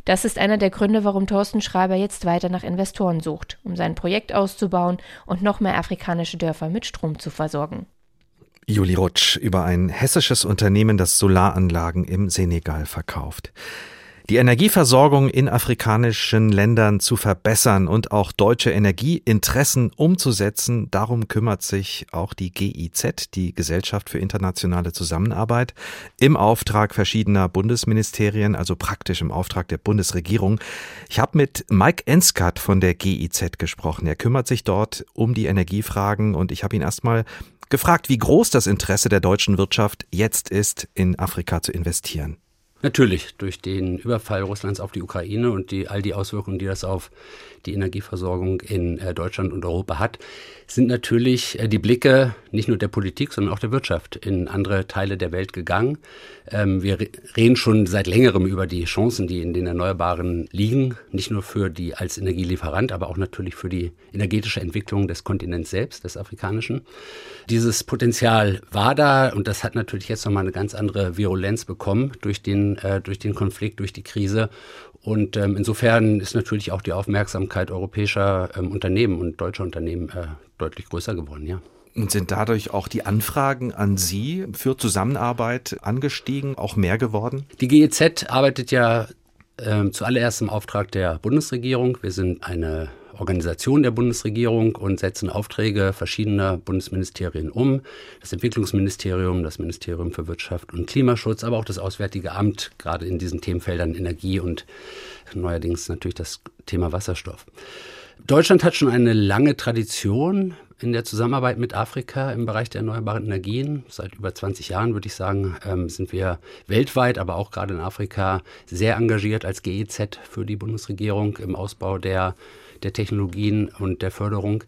[SPEAKER 12] Das ist einer der Gründe, warum Thorsten Schreiber jetzt weiter nach Investoren sucht, um sein Projekt auszubauen und noch mehr afrikanische Dörfer mit Strom zu versorgen.
[SPEAKER 2] Juli Rutsch über ein hessisches Unternehmen, das Solaranlagen im Senegal verkauft. Die Energieversorgung in afrikanischen Ländern zu verbessern und auch deutsche Energieinteressen umzusetzen, darum kümmert sich auch die GIZ, die Gesellschaft für internationale Zusammenarbeit, im Auftrag verschiedener Bundesministerien, also praktisch im Auftrag der Bundesregierung. Ich habe mit Mike Enskat von der GIZ gesprochen. Er kümmert sich dort um die Energiefragen und ich habe ihn erstmal gefragt, wie groß das Interesse der deutschen Wirtschaft jetzt ist, in Afrika zu investieren.
[SPEAKER 14] Natürlich, durch den Überfall Russlands auf die Ukraine und die, all die Auswirkungen, die das auf die Energieversorgung in äh, Deutschland und Europa hat, sind natürlich äh, die Blicke nicht nur der Politik, sondern auch der Wirtschaft in andere Teile der Welt gegangen. Ähm, wir reden schon seit längerem über die Chancen, die in den Erneuerbaren liegen, nicht nur für die als Energielieferant, aber auch natürlich für die energetische Entwicklung des Kontinents selbst, des afrikanischen. Dieses Potenzial war da und das hat natürlich jetzt nochmal eine ganz andere Virulenz bekommen durch den, äh, durch den Konflikt, durch die Krise. Und ähm, insofern ist natürlich auch die Aufmerksamkeit europäischer ähm, Unternehmen und deutscher Unternehmen äh, deutlich größer geworden, ja.
[SPEAKER 2] Und sind dadurch auch die Anfragen an Sie für Zusammenarbeit angestiegen, auch mehr geworden?
[SPEAKER 14] Die GEZ arbeitet ja äh, zuallererst im Auftrag der Bundesregierung. Wir sind eine Organisation der Bundesregierung und setzen Aufträge verschiedener Bundesministerien um. Das Entwicklungsministerium, das Ministerium für Wirtschaft und Klimaschutz, aber auch das Auswärtige Amt, gerade in diesen Themenfeldern Energie und neuerdings natürlich das Thema Wasserstoff. Deutschland hat schon eine lange Tradition in der Zusammenarbeit mit Afrika im Bereich der erneuerbaren Energien. Seit über 20 Jahren, würde ich sagen, ähm, sind wir weltweit, aber auch gerade in Afrika sehr engagiert als GEZ für die Bundesregierung im Ausbau der der Technologien und der Förderung.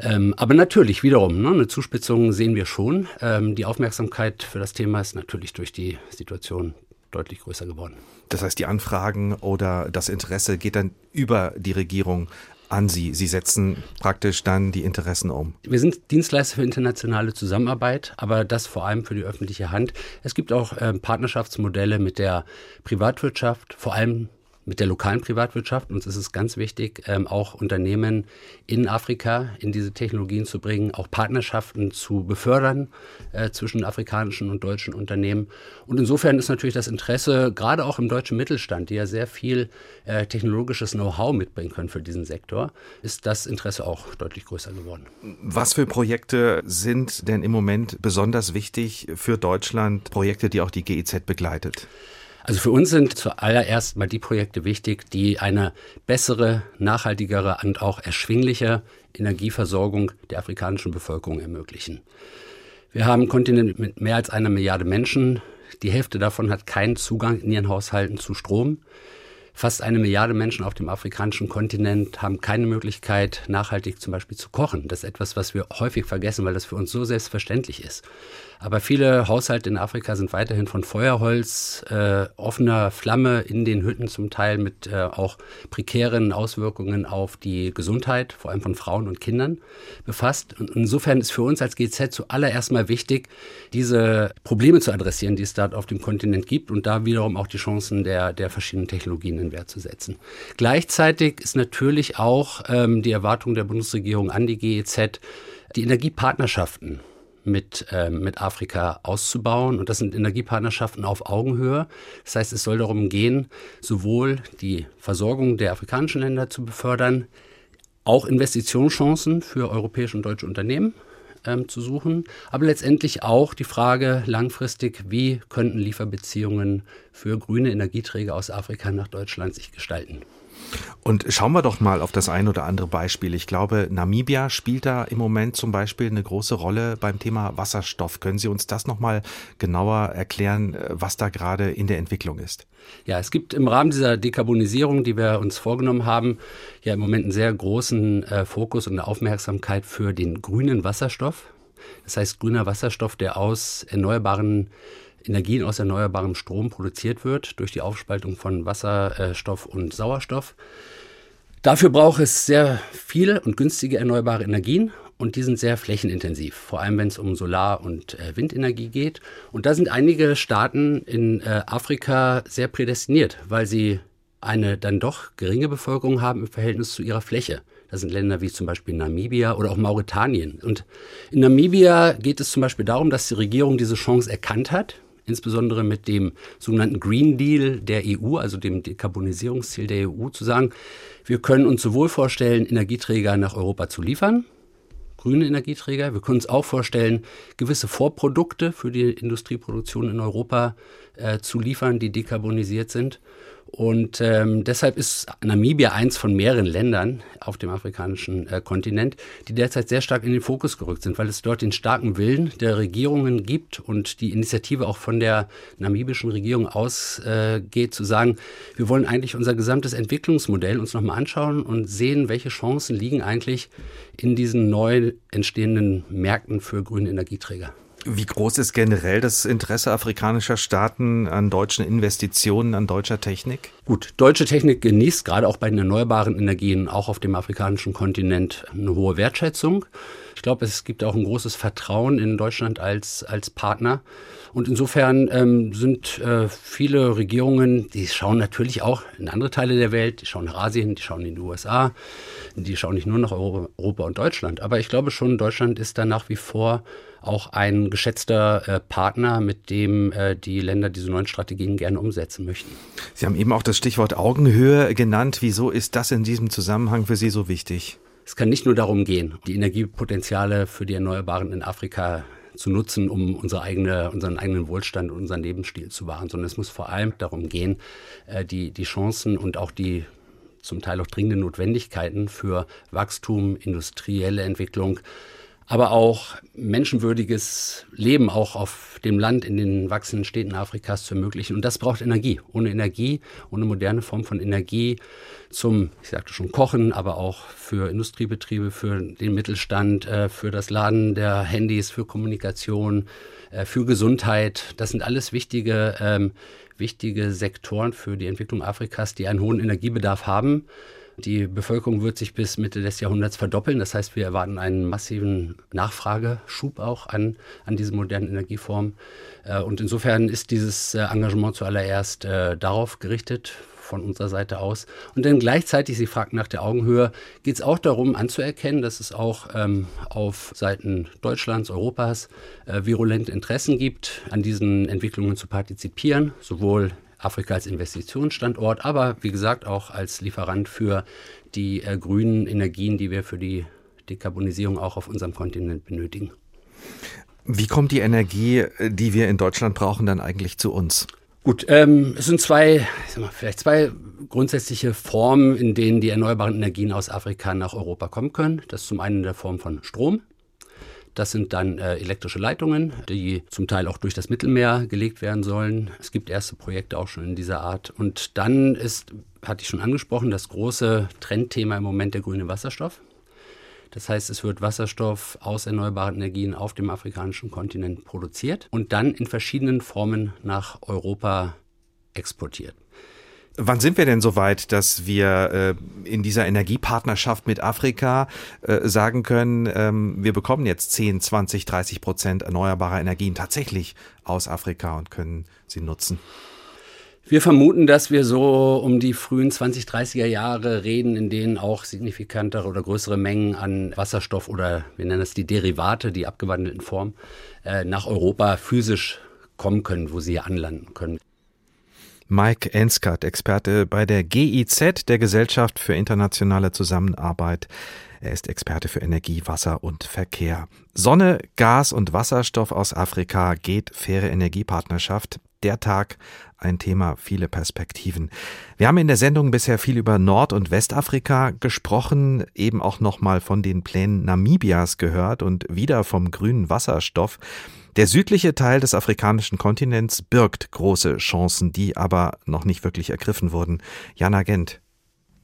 [SPEAKER 14] Ähm, aber natürlich, wiederum, ne, eine Zuspitzung sehen wir schon. Ähm, die Aufmerksamkeit für das Thema ist natürlich durch die Situation deutlich größer geworden.
[SPEAKER 2] Das heißt, die Anfragen oder das Interesse geht dann über die Regierung an Sie. Sie setzen praktisch dann die Interessen um.
[SPEAKER 14] Wir sind Dienstleister für internationale Zusammenarbeit, aber das vor allem für die öffentliche Hand. Es gibt auch äh, Partnerschaftsmodelle mit der Privatwirtschaft, vor allem mit der lokalen Privatwirtschaft. Uns ist es ganz wichtig, ähm, auch Unternehmen in Afrika in diese Technologien zu bringen, auch Partnerschaften zu befördern äh, zwischen afrikanischen und deutschen Unternehmen. Und insofern ist natürlich das Interesse, gerade auch im deutschen Mittelstand, die ja sehr viel äh, technologisches Know-how mitbringen können für diesen Sektor, ist das Interesse auch deutlich größer geworden.
[SPEAKER 2] Was für Projekte sind denn im Moment besonders wichtig für Deutschland? Projekte, die auch die GIZ begleitet?
[SPEAKER 14] Also für uns sind zuallererst mal die Projekte wichtig, die eine bessere, nachhaltigere und auch erschwingliche Energieversorgung der afrikanischen Bevölkerung ermöglichen. Wir haben einen Kontinent mit mehr als einer Milliarde Menschen. Die Hälfte davon hat keinen Zugang in ihren Haushalten zu Strom. Fast eine Milliarde Menschen auf dem afrikanischen Kontinent haben keine Möglichkeit, nachhaltig zum Beispiel zu kochen. Das ist etwas, was wir häufig vergessen, weil das für uns so selbstverständlich ist. Aber viele Haushalte in Afrika sind weiterhin von Feuerholz, äh, offener Flamme in den Hütten zum Teil mit äh, auch prekären Auswirkungen auf die Gesundheit, vor allem von Frauen und Kindern befasst. Und insofern ist für uns als GZ zuallererst mal wichtig, diese Probleme zu adressieren, die es dort auf dem Kontinent gibt und da wiederum auch die Chancen der, der verschiedenen Technologien in Wert zu setzen. Gleichzeitig ist natürlich auch ähm, die Erwartung der Bundesregierung an die GEZ, die Energiepartnerschaften mit, äh, mit Afrika auszubauen. Und das sind Energiepartnerschaften auf Augenhöhe. Das heißt, es soll darum gehen, sowohl die Versorgung der afrikanischen Länder zu befördern, auch Investitionschancen für europäische und deutsche Unternehmen ähm, zu suchen, aber letztendlich auch die Frage langfristig, wie könnten Lieferbeziehungen für grüne Energieträger aus Afrika nach Deutschland sich gestalten.
[SPEAKER 2] Und schauen wir doch mal auf das ein oder andere Beispiel. Ich glaube, Namibia spielt da im Moment zum Beispiel eine große Rolle beim Thema Wasserstoff. Können Sie uns das nochmal genauer erklären, was da gerade in der Entwicklung ist?
[SPEAKER 14] Ja, es gibt im Rahmen dieser Dekarbonisierung, die wir uns vorgenommen haben, ja im Moment einen sehr großen äh, Fokus und eine Aufmerksamkeit für den grünen Wasserstoff. Das heißt, grüner Wasserstoff, der aus erneuerbaren Energien aus erneuerbarem Strom produziert wird durch die Aufspaltung von Wasserstoff und Sauerstoff. Dafür braucht es sehr viele und günstige erneuerbare Energien und die sind sehr flächenintensiv, vor allem wenn es um Solar- und äh, Windenergie geht. Und da sind einige Staaten in äh, Afrika sehr prädestiniert, weil sie eine dann doch geringe Bevölkerung haben im Verhältnis zu ihrer Fläche. Das sind Länder wie zum Beispiel Namibia oder auch Mauretanien. Und in Namibia geht es zum Beispiel darum, dass die Regierung diese Chance erkannt hat, insbesondere mit dem sogenannten Green Deal der EU, also dem Dekarbonisierungsziel der EU, zu sagen, wir können uns sowohl vorstellen, Energieträger nach Europa zu liefern, grüne Energieträger. Wir können uns auch vorstellen, gewisse Vorprodukte für die Industrieproduktion in Europa äh, zu liefern, die dekarbonisiert sind. Und ähm, deshalb ist Namibia eins von mehreren Ländern auf dem afrikanischen äh, Kontinent, die derzeit sehr stark in den Fokus gerückt sind, weil es dort den starken Willen der Regierungen gibt und die Initiative auch von der namibischen Regierung ausgeht, äh, zu sagen, wir wollen eigentlich unser gesamtes Entwicklungsmodell uns nochmal anschauen und sehen, welche Chancen liegen eigentlich in diesen neu entstehenden Märkten für grüne Energieträger.
[SPEAKER 2] Wie groß ist generell das Interesse afrikanischer Staaten an deutschen Investitionen, an deutscher Technik?
[SPEAKER 14] Gut, deutsche Technik genießt gerade auch bei den erneuerbaren Energien auch auf dem afrikanischen Kontinent eine hohe Wertschätzung. Ich glaube, es gibt auch ein großes Vertrauen in Deutschland als, als Partner. Und insofern ähm, sind äh, viele Regierungen, die schauen natürlich auch in andere Teile der Welt, die schauen nach Asien, die schauen in die USA, die schauen nicht nur nach Europa und Deutschland. Aber ich glaube schon, Deutschland ist da nach wie vor auch ein geschätzter äh, Partner, mit dem äh, die Länder diese neuen Strategien gerne umsetzen möchten.
[SPEAKER 2] Sie haben eben auch das Stichwort Augenhöhe genannt. Wieso ist das in diesem Zusammenhang für Sie so wichtig?
[SPEAKER 14] Es kann nicht nur darum gehen, die Energiepotenziale für die Erneuerbaren in Afrika zu nutzen, um unsere eigene, unseren eigenen Wohlstand und unseren Lebensstil zu wahren, sondern es muss vor allem darum gehen, äh, die, die Chancen und auch die zum Teil auch dringenden Notwendigkeiten für Wachstum, industrielle Entwicklung aber auch menschenwürdiges Leben auch auf dem Land in den wachsenden Städten Afrikas zu ermöglichen. Und das braucht Energie. Ohne Energie, ohne moderne Form von Energie zum, ich sagte schon, Kochen, aber auch für Industriebetriebe, für den Mittelstand, äh, für das Laden der Handys, für Kommunikation, äh, für Gesundheit. Das sind alles wichtige, ähm, wichtige Sektoren für die Entwicklung Afrikas, die einen hohen Energiebedarf haben. Die Bevölkerung wird sich bis Mitte des Jahrhunderts verdoppeln. Das heißt, wir erwarten einen massiven Nachfrageschub auch an, an diese modernen Energieformen. Äh, und insofern ist dieses äh, Engagement zuallererst äh, darauf gerichtet, von unserer Seite aus. Und dann gleichzeitig, Sie fragt nach der Augenhöhe, geht es auch darum anzuerkennen, dass es auch ähm, auf Seiten Deutschlands, Europas äh, virulente Interessen gibt, an diesen Entwicklungen zu partizipieren, sowohl Afrika als Investitionsstandort, aber wie gesagt auch als Lieferant für die äh, grünen Energien, die wir für die Dekarbonisierung auch auf unserem Kontinent benötigen.
[SPEAKER 2] Wie kommt die Energie, äh, die wir in Deutschland brauchen, dann eigentlich zu uns?
[SPEAKER 14] Gut, ähm, es sind zwei, ich sag mal, vielleicht zwei grundsätzliche Formen, in denen die erneuerbaren Energien aus Afrika nach Europa kommen können. Das ist zum einen in der Form von Strom, das sind dann äh, elektrische Leitungen, die zum Teil auch durch das Mittelmeer gelegt werden sollen. Es gibt erste Projekte auch schon in dieser Art. Und dann ist, hatte ich schon angesprochen, das große Trendthema im Moment der grüne Wasserstoff. Das heißt, es wird Wasserstoff aus erneuerbaren Energien auf dem afrikanischen Kontinent produziert und dann in verschiedenen Formen nach Europa exportiert.
[SPEAKER 2] Wann sind wir denn so weit, dass wir äh, in dieser Energiepartnerschaft mit Afrika äh, sagen können, ähm, wir bekommen jetzt 10, 20, 30 Prozent erneuerbarer Energien tatsächlich aus Afrika und können sie nutzen?
[SPEAKER 14] Wir vermuten, dass wir so um die frühen 2030er Jahre reden, in denen auch signifikantere oder größere Mengen an Wasserstoff oder wir nennen es die Derivate, die abgewandelten Formen, äh, nach Europa physisch kommen können, wo sie anlanden können.
[SPEAKER 2] Mike Enskert, Experte bei der GIZ, der Gesellschaft für internationale Zusammenarbeit. Er ist Experte für Energie, Wasser und Verkehr. Sonne, Gas und Wasserstoff aus Afrika geht faire Energiepartnerschaft. Der Tag ein Thema, viele Perspektiven. Wir haben in der Sendung bisher viel über Nord- und Westafrika gesprochen, eben auch nochmal von den Plänen Namibias gehört und wieder vom grünen Wasserstoff. Der südliche Teil des afrikanischen Kontinents birgt große Chancen, die aber noch nicht wirklich ergriffen wurden. Jana Gent.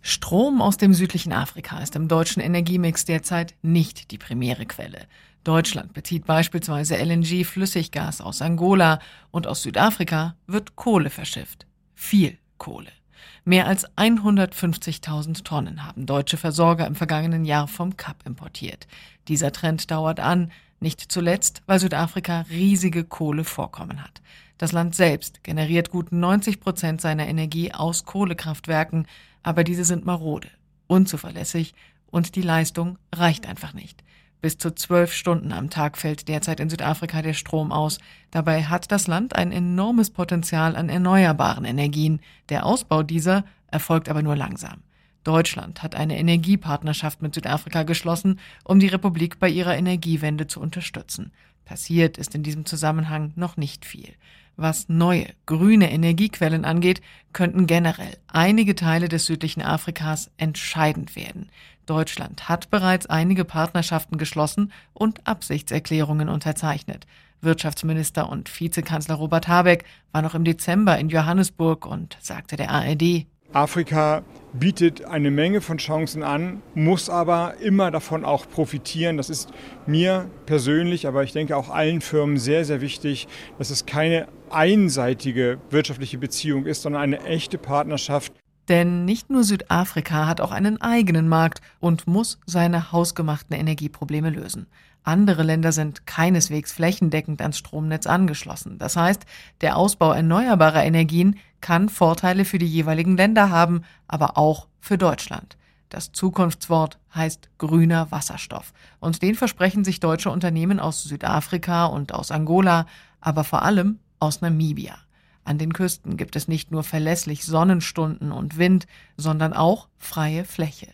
[SPEAKER 4] Strom aus dem südlichen Afrika ist im deutschen Energiemix derzeit nicht die primäre Quelle. Deutschland bezieht beispielsweise LNG-Flüssiggas aus Angola und aus Südafrika wird Kohle verschifft. Viel Kohle. Mehr als 150.000 Tonnen haben deutsche Versorger im vergangenen Jahr vom Kap importiert. Dieser Trend dauert an, nicht zuletzt, weil Südafrika riesige Kohlevorkommen hat. Das Land selbst generiert gut 90 Prozent seiner Energie aus Kohlekraftwerken, aber diese sind marode, unzuverlässig und die Leistung reicht einfach nicht. Bis zu zwölf Stunden am Tag fällt derzeit in Südafrika der Strom aus. Dabei hat das Land ein enormes Potenzial an erneuerbaren Energien. Der Ausbau dieser erfolgt aber nur langsam. Deutschland hat eine Energiepartnerschaft mit Südafrika geschlossen, um die Republik bei ihrer Energiewende zu unterstützen. Passiert ist in diesem Zusammenhang noch nicht viel. Was neue, grüne Energiequellen angeht, könnten generell einige Teile des südlichen Afrikas entscheidend werden. Deutschland hat bereits einige Partnerschaften geschlossen und Absichtserklärungen unterzeichnet. Wirtschaftsminister und Vizekanzler Robert Habeck war noch im Dezember in Johannesburg und sagte der ARD,
[SPEAKER 3] Afrika bietet eine Menge von Chancen an, muss aber immer davon auch profitieren. Das ist mir persönlich, aber ich denke auch allen Firmen sehr, sehr wichtig, dass es keine einseitige wirtschaftliche Beziehung ist, sondern eine echte Partnerschaft.
[SPEAKER 4] Denn nicht nur Südafrika hat auch einen eigenen Markt und muss seine hausgemachten Energieprobleme lösen. Andere Länder sind keineswegs flächendeckend ans Stromnetz angeschlossen. Das heißt, der Ausbau erneuerbarer Energien kann Vorteile für die jeweiligen Länder haben, aber auch für Deutschland. Das Zukunftswort heißt grüner Wasserstoff. Und den versprechen sich deutsche Unternehmen aus Südafrika und aus Angola, aber vor allem aus Namibia. An den Küsten gibt es nicht nur verlässlich Sonnenstunden und Wind, sondern auch freie Fläche.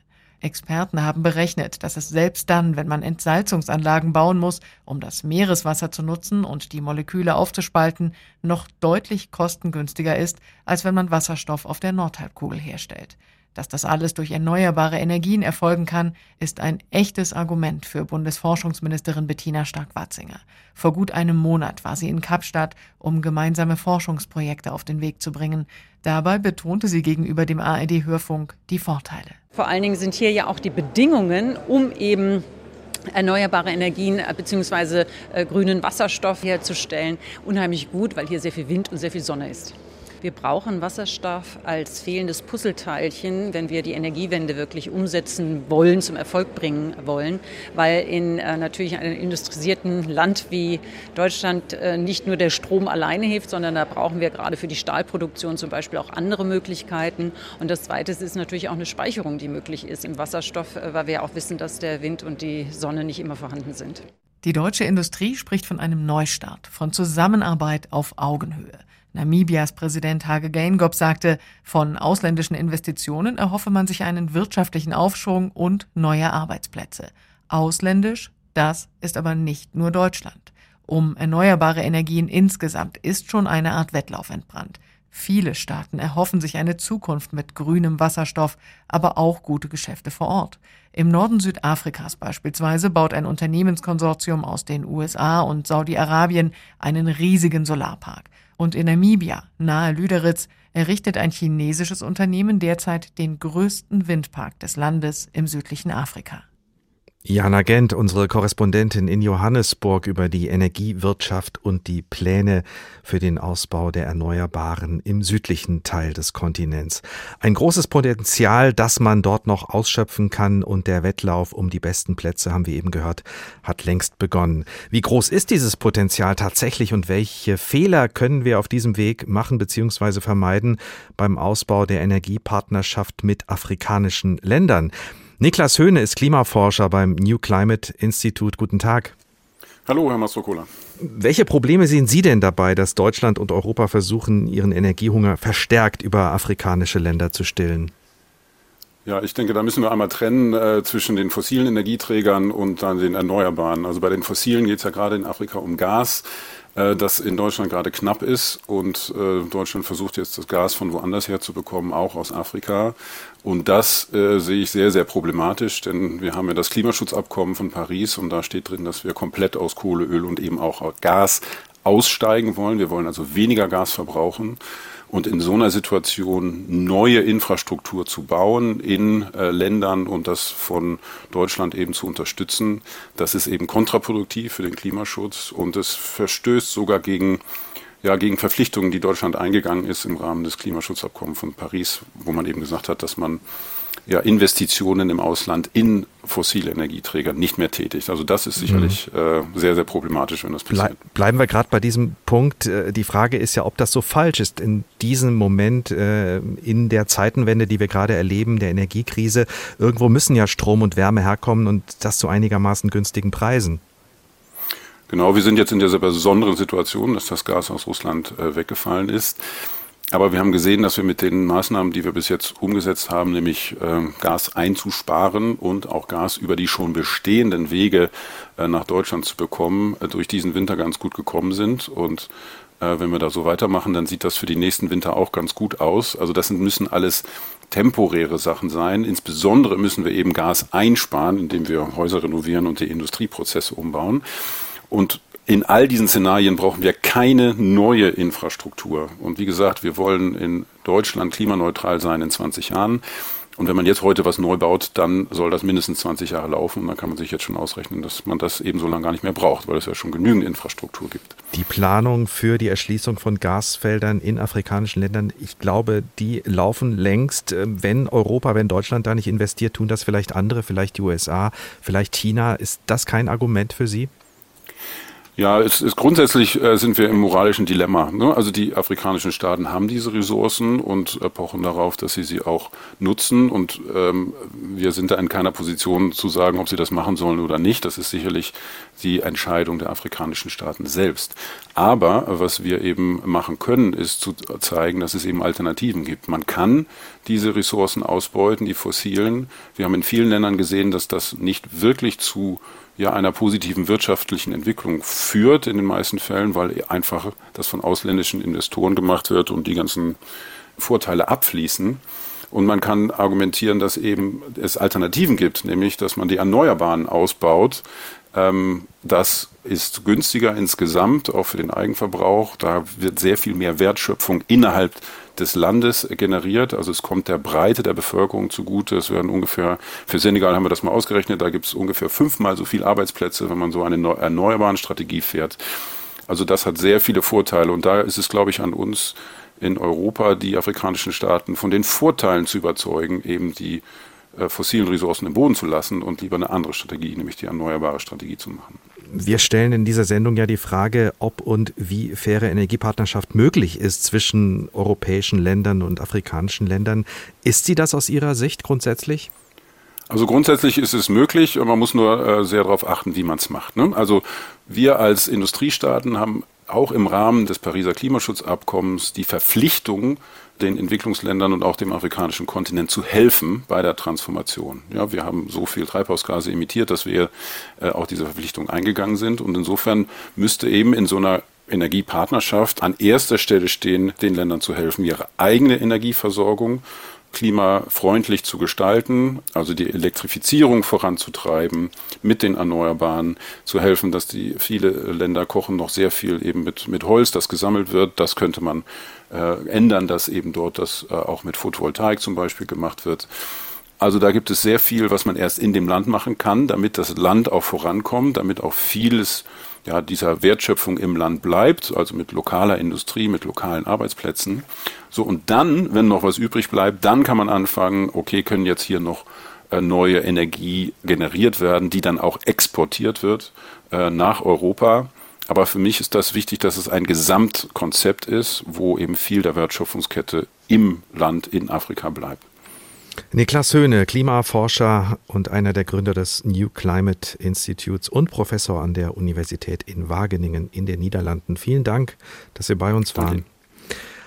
[SPEAKER 4] Experten haben berechnet, dass es selbst dann, wenn man Entsalzungsanlagen bauen muss, um das Meereswasser zu nutzen und die Moleküle aufzuspalten, noch deutlich kostengünstiger ist, als wenn man Wasserstoff auf der Nordhalbkugel herstellt. Dass das alles durch erneuerbare Energien erfolgen kann, ist ein echtes Argument für Bundesforschungsministerin Bettina Stark-Watzinger. Vor gut einem Monat war sie in Kapstadt, um gemeinsame Forschungsprojekte auf den Weg zu bringen. Dabei betonte sie gegenüber dem ARD-Hörfunk die Vorteile.
[SPEAKER 5] Vor allen Dingen sind hier ja auch die Bedingungen, um eben erneuerbare Energien bzw. Äh, grünen Wasserstoff herzustellen, unheimlich gut, weil hier sehr viel Wind und sehr viel Sonne ist. Wir brauchen Wasserstoff als fehlendes Puzzleteilchen, wenn wir die Energiewende wirklich umsetzen wollen, zum Erfolg bringen wollen, weil in äh, natürlich einem industrialisierten Land wie Deutschland äh, nicht nur der Strom alleine hilft, sondern da brauchen wir gerade für die Stahlproduktion zum Beispiel auch andere Möglichkeiten. Und das Zweite ist natürlich auch eine Speicherung, die möglich ist im Wasserstoff, äh, weil wir auch wissen, dass der Wind und die Sonne nicht immer vorhanden sind.
[SPEAKER 4] Die deutsche Industrie spricht von einem Neustart, von Zusammenarbeit auf Augenhöhe. Namibias Präsident Hage Geingob sagte, von ausländischen Investitionen erhoffe man sich einen wirtschaftlichen Aufschwung und neue Arbeitsplätze. Ausländisch, das ist aber nicht nur Deutschland. Um erneuerbare Energien insgesamt ist schon eine Art Wettlauf entbrannt. Viele Staaten erhoffen sich eine Zukunft mit grünem Wasserstoff, aber auch gute Geschäfte vor Ort. Im Norden Südafrikas beispielsweise baut ein Unternehmenskonsortium aus den USA und Saudi-Arabien einen riesigen Solarpark. Und in Namibia, nahe Lüderitz, errichtet ein chinesisches Unternehmen derzeit den größten Windpark des Landes im südlichen Afrika.
[SPEAKER 2] Jana Gent, unsere Korrespondentin in Johannesburg über die Energiewirtschaft und die Pläne für den Ausbau der Erneuerbaren im südlichen Teil des Kontinents. Ein großes Potenzial, das man dort noch ausschöpfen kann und der Wettlauf um die besten Plätze, haben wir eben gehört, hat längst begonnen. Wie groß ist dieses Potenzial tatsächlich und welche Fehler können wir auf diesem Weg machen bzw. vermeiden beim Ausbau der Energiepartnerschaft mit afrikanischen Ländern? Niklas Höhne ist Klimaforscher beim New Climate Institute. Guten Tag.
[SPEAKER 15] Hallo, Herr Mastrocola.
[SPEAKER 2] Welche Probleme sehen Sie denn dabei, dass Deutschland und Europa versuchen, ihren Energiehunger verstärkt über afrikanische Länder zu stillen?
[SPEAKER 15] Ja, ich denke, da müssen wir einmal trennen äh, zwischen den fossilen Energieträgern und dann den Erneuerbaren. Also bei den fossilen geht es ja gerade in Afrika um Gas äh, das in Deutschland gerade knapp ist und äh, Deutschland versucht jetzt das Gas von woanders her zu bekommen, auch aus Afrika. Und das äh, sehe ich sehr, sehr problematisch, denn wir haben ja das Klimaschutzabkommen von Paris und da steht drin, dass wir komplett aus Kohle, Öl und eben auch Gas aussteigen wollen. Wir wollen also weniger Gas verbrauchen. Und in so einer Situation neue Infrastruktur zu bauen in äh, Ländern und das von Deutschland eben zu unterstützen, das ist eben kontraproduktiv für den Klimaschutz und es verstößt sogar gegen ja, gegen Verpflichtungen, die Deutschland eingegangen ist im Rahmen des Klimaschutzabkommens von Paris, wo man eben gesagt hat, dass man ja, Investitionen im Ausland in fossile Energieträger nicht mehr tätigt. Also das ist sicherlich mhm. äh, sehr, sehr problematisch, wenn das passiert.
[SPEAKER 2] Bleiben wir gerade bei diesem Punkt. Äh, die Frage ist ja, ob das so falsch ist in diesem Moment, äh, in der Zeitenwende, die wir gerade erleben, der Energiekrise. Irgendwo müssen ja Strom und Wärme herkommen und das zu einigermaßen günstigen Preisen.
[SPEAKER 15] Genau, wir sind jetzt in dieser besonderen Situation, dass das Gas aus Russland äh, weggefallen ist. Aber wir haben gesehen, dass wir mit den Maßnahmen, die wir bis jetzt umgesetzt haben, nämlich äh, Gas einzusparen und auch Gas über die schon bestehenden Wege äh, nach Deutschland zu bekommen, äh, durch diesen Winter ganz gut gekommen sind. Und äh, wenn wir da so weitermachen, dann sieht das für die nächsten Winter auch ganz gut aus. Also das müssen alles temporäre Sachen sein. Insbesondere müssen wir eben Gas einsparen, indem wir Häuser renovieren und die Industrieprozesse umbauen. Und in all diesen Szenarien brauchen wir keine neue Infrastruktur. Und wie gesagt, wir wollen in Deutschland klimaneutral sein in 20 Jahren. Und wenn man jetzt heute was neu baut, dann soll das mindestens 20 Jahre laufen. Und dann kann man sich jetzt schon ausrechnen, dass man das eben so lange gar nicht mehr braucht, weil es ja schon genügend Infrastruktur gibt.
[SPEAKER 2] Die Planung für die Erschließung von Gasfeldern in afrikanischen Ländern, ich glaube, die laufen längst. Ähm, wenn Europa, wenn Deutschland da nicht investiert, tun das vielleicht andere, vielleicht die USA, vielleicht China. Ist das kein Argument für Sie?
[SPEAKER 15] Ja, es ist grundsätzlich äh, sind wir im moralischen Dilemma. Ne? Also die afrikanischen Staaten haben diese Ressourcen und äh, pochen darauf, dass sie sie auch nutzen. Und ähm, wir sind da in keiner Position zu sagen, ob sie das machen sollen oder nicht. Das ist sicherlich die Entscheidung der afrikanischen Staaten selbst. Aber was wir eben machen können, ist zu zeigen, dass es eben Alternativen gibt. Man kann diese Ressourcen ausbeuten, die fossilen. Wir haben in vielen Ländern gesehen, dass das nicht wirklich zu ja einer positiven wirtschaftlichen Entwicklung führt in den meisten Fällen, weil einfach das von ausländischen Investoren gemacht wird und die ganzen Vorteile abfließen. Und man kann argumentieren, dass eben es Alternativen gibt, nämlich dass man die Erneuerbaren ausbaut. Ähm, das ist günstiger insgesamt, auch für den Eigenverbrauch. Da wird sehr viel mehr Wertschöpfung innerhalb des Landes generiert. Also es kommt der Breite der Bevölkerung zugute. Es werden ungefähr, für Senegal haben wir das mal ausgerechnet, da gibt es ungefähr fünfmal so viele Arbeitsplätze, wenn man so eine erneuerbaren Strategie fährt. Also das hat sehr viele Vorteile und da ist es, glaube ich, an uns in Europa, die afrikanischen Staaten von den Vorteilen zu überzeugen, eben die äh, fossilen Ressourcen im Boden zu lassen und lieber eine andere Strategie, nämlich die erneuerbare Strategie zu machen.
[SPEAKER 2] Wir stellen in dieser Sendung ja die Frage, ob und wie faire Energiepartnerschaft möglich ist zwischen europäischen Ländern und afrikanischen Ländern. Ist sie das aus Ihrer Sicht grundsätzlich?
[SPEAKER 15] Also grundsätzlich ist es möglich, man muss nur äh, sehr darauf achten, wie man es macht. Ne? Also wir als Industriestaaten haben auch im Rahmen des Pariser Klimaschutzabkommens die Verpflichtung, den Entwicklungsländern und auch dem afrikanischen Kontinent zu helfen bei der Transformation. Ja, wir haben so viel Treibhausgase emittiert, dass wir äh, auch diese Verpflichtung eingegangen sind. Und insofern müsste eben in so einer Energiepartnerschaft an erster Stelle stehen, den Ländern zu helfen, ihre eigene Energieversorgung klimafreundlich zu gestalten, also die Elektrifizierung voranzutreiben, mit den Erneuerbaren zu helfen, dass die viele Länder kochen noch sehr viel eben mit, mit Holz, das gesammelt wird. Das könnte man äh, ändern, dass eben dort das äh, auch mit Photovoltaik zum Beispiel gemacht wird. Also da gibt es sehr viel, was man erst in dem Land machen kann, damit das Land auch vorankommt, damit auch vieles ja, dieser Wertschöpfung im Land bleibt, also mit lokaler Industrie, mit lokalen Arbeitsplätzen. So, und dann, wenn noch was übrig bleibt, dann kann man anfangen, okay, können jetzt hier noch äh, neue Energie generiert werden, die dann auch exportiert wird äh, nach Europa. Aber für mich ist das wichtig, dass es ein Gesamtkonzept ist, wo eben viel der Wertschöpfungskette im Land in Afrika bleibt.
[SPEAKER 2] Niklas Höhne, Klimaforscher und einer der Gründer des New Climate Institutes und Professor an der Universität in Wageningen in den Niederlanden. Vielen Dank, dass Sie bei uns waren. Danke.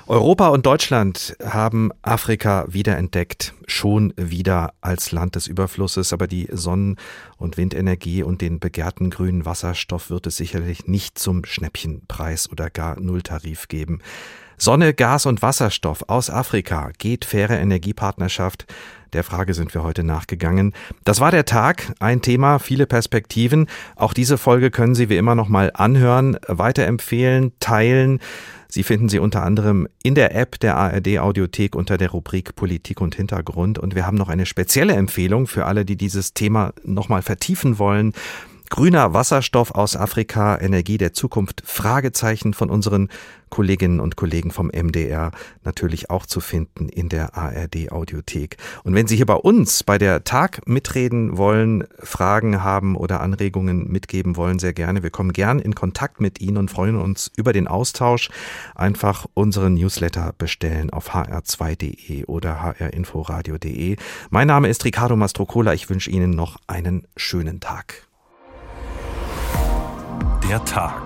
[SPEAKER 2] Europa und Deutschland haben Afrika wiederentdeckt, schon wieder als Land des Überflusses, aber die Sonnen- und Windenergie und den begehrten grünen Wasserstoff wird es sicherlich nicht zum Schnäppchenpreis oder gar Nulltarif geben. Sonne, Gas und Wasserstoff aus Afrika geht faire Energiepartnerschaft. Der Frage sind wir heute nachgegangen. Das war der Tag, ein Thema, viele Perspektiven. Auch diese Folge können Sie wie immer noch mal anhören, weiterempfehlen, teilen. Sie finden sie unter anderem in der App der ARD Audiothek unter der Rubrik Politik und Hintergrund. Und wir haben noch eine spezielle Empfehlung für alle, die dieses Thema noch mal vertiefen wollen. Grüner Wasserstoff aus Afrika, Energie der Zukunft, Fragezeichen von unseren Kolleginnen und Kollegen vom MDR natürlich auch zu finden in der ARD Audiothek. Und wenn Sie hier bei uns bei der Tag mitreden wollen, Fragen haben oder Anregungen mitgeben wollen, sehr gerne. Wir kommen gern in Kontakt mit Ihnen und freuen uns über den Austausch. Einfach unseren Newsletter bestellen auf hr2.de oder hrinforadio.de. Mein Name ist Ricardo Mastrocola. Ich wünsche Ihnen noch einen schönen Tag.
[SPEAKER 1] Der Tag.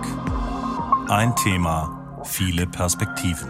[SPEAKER 1] Ein Thema, viele Perspektiven.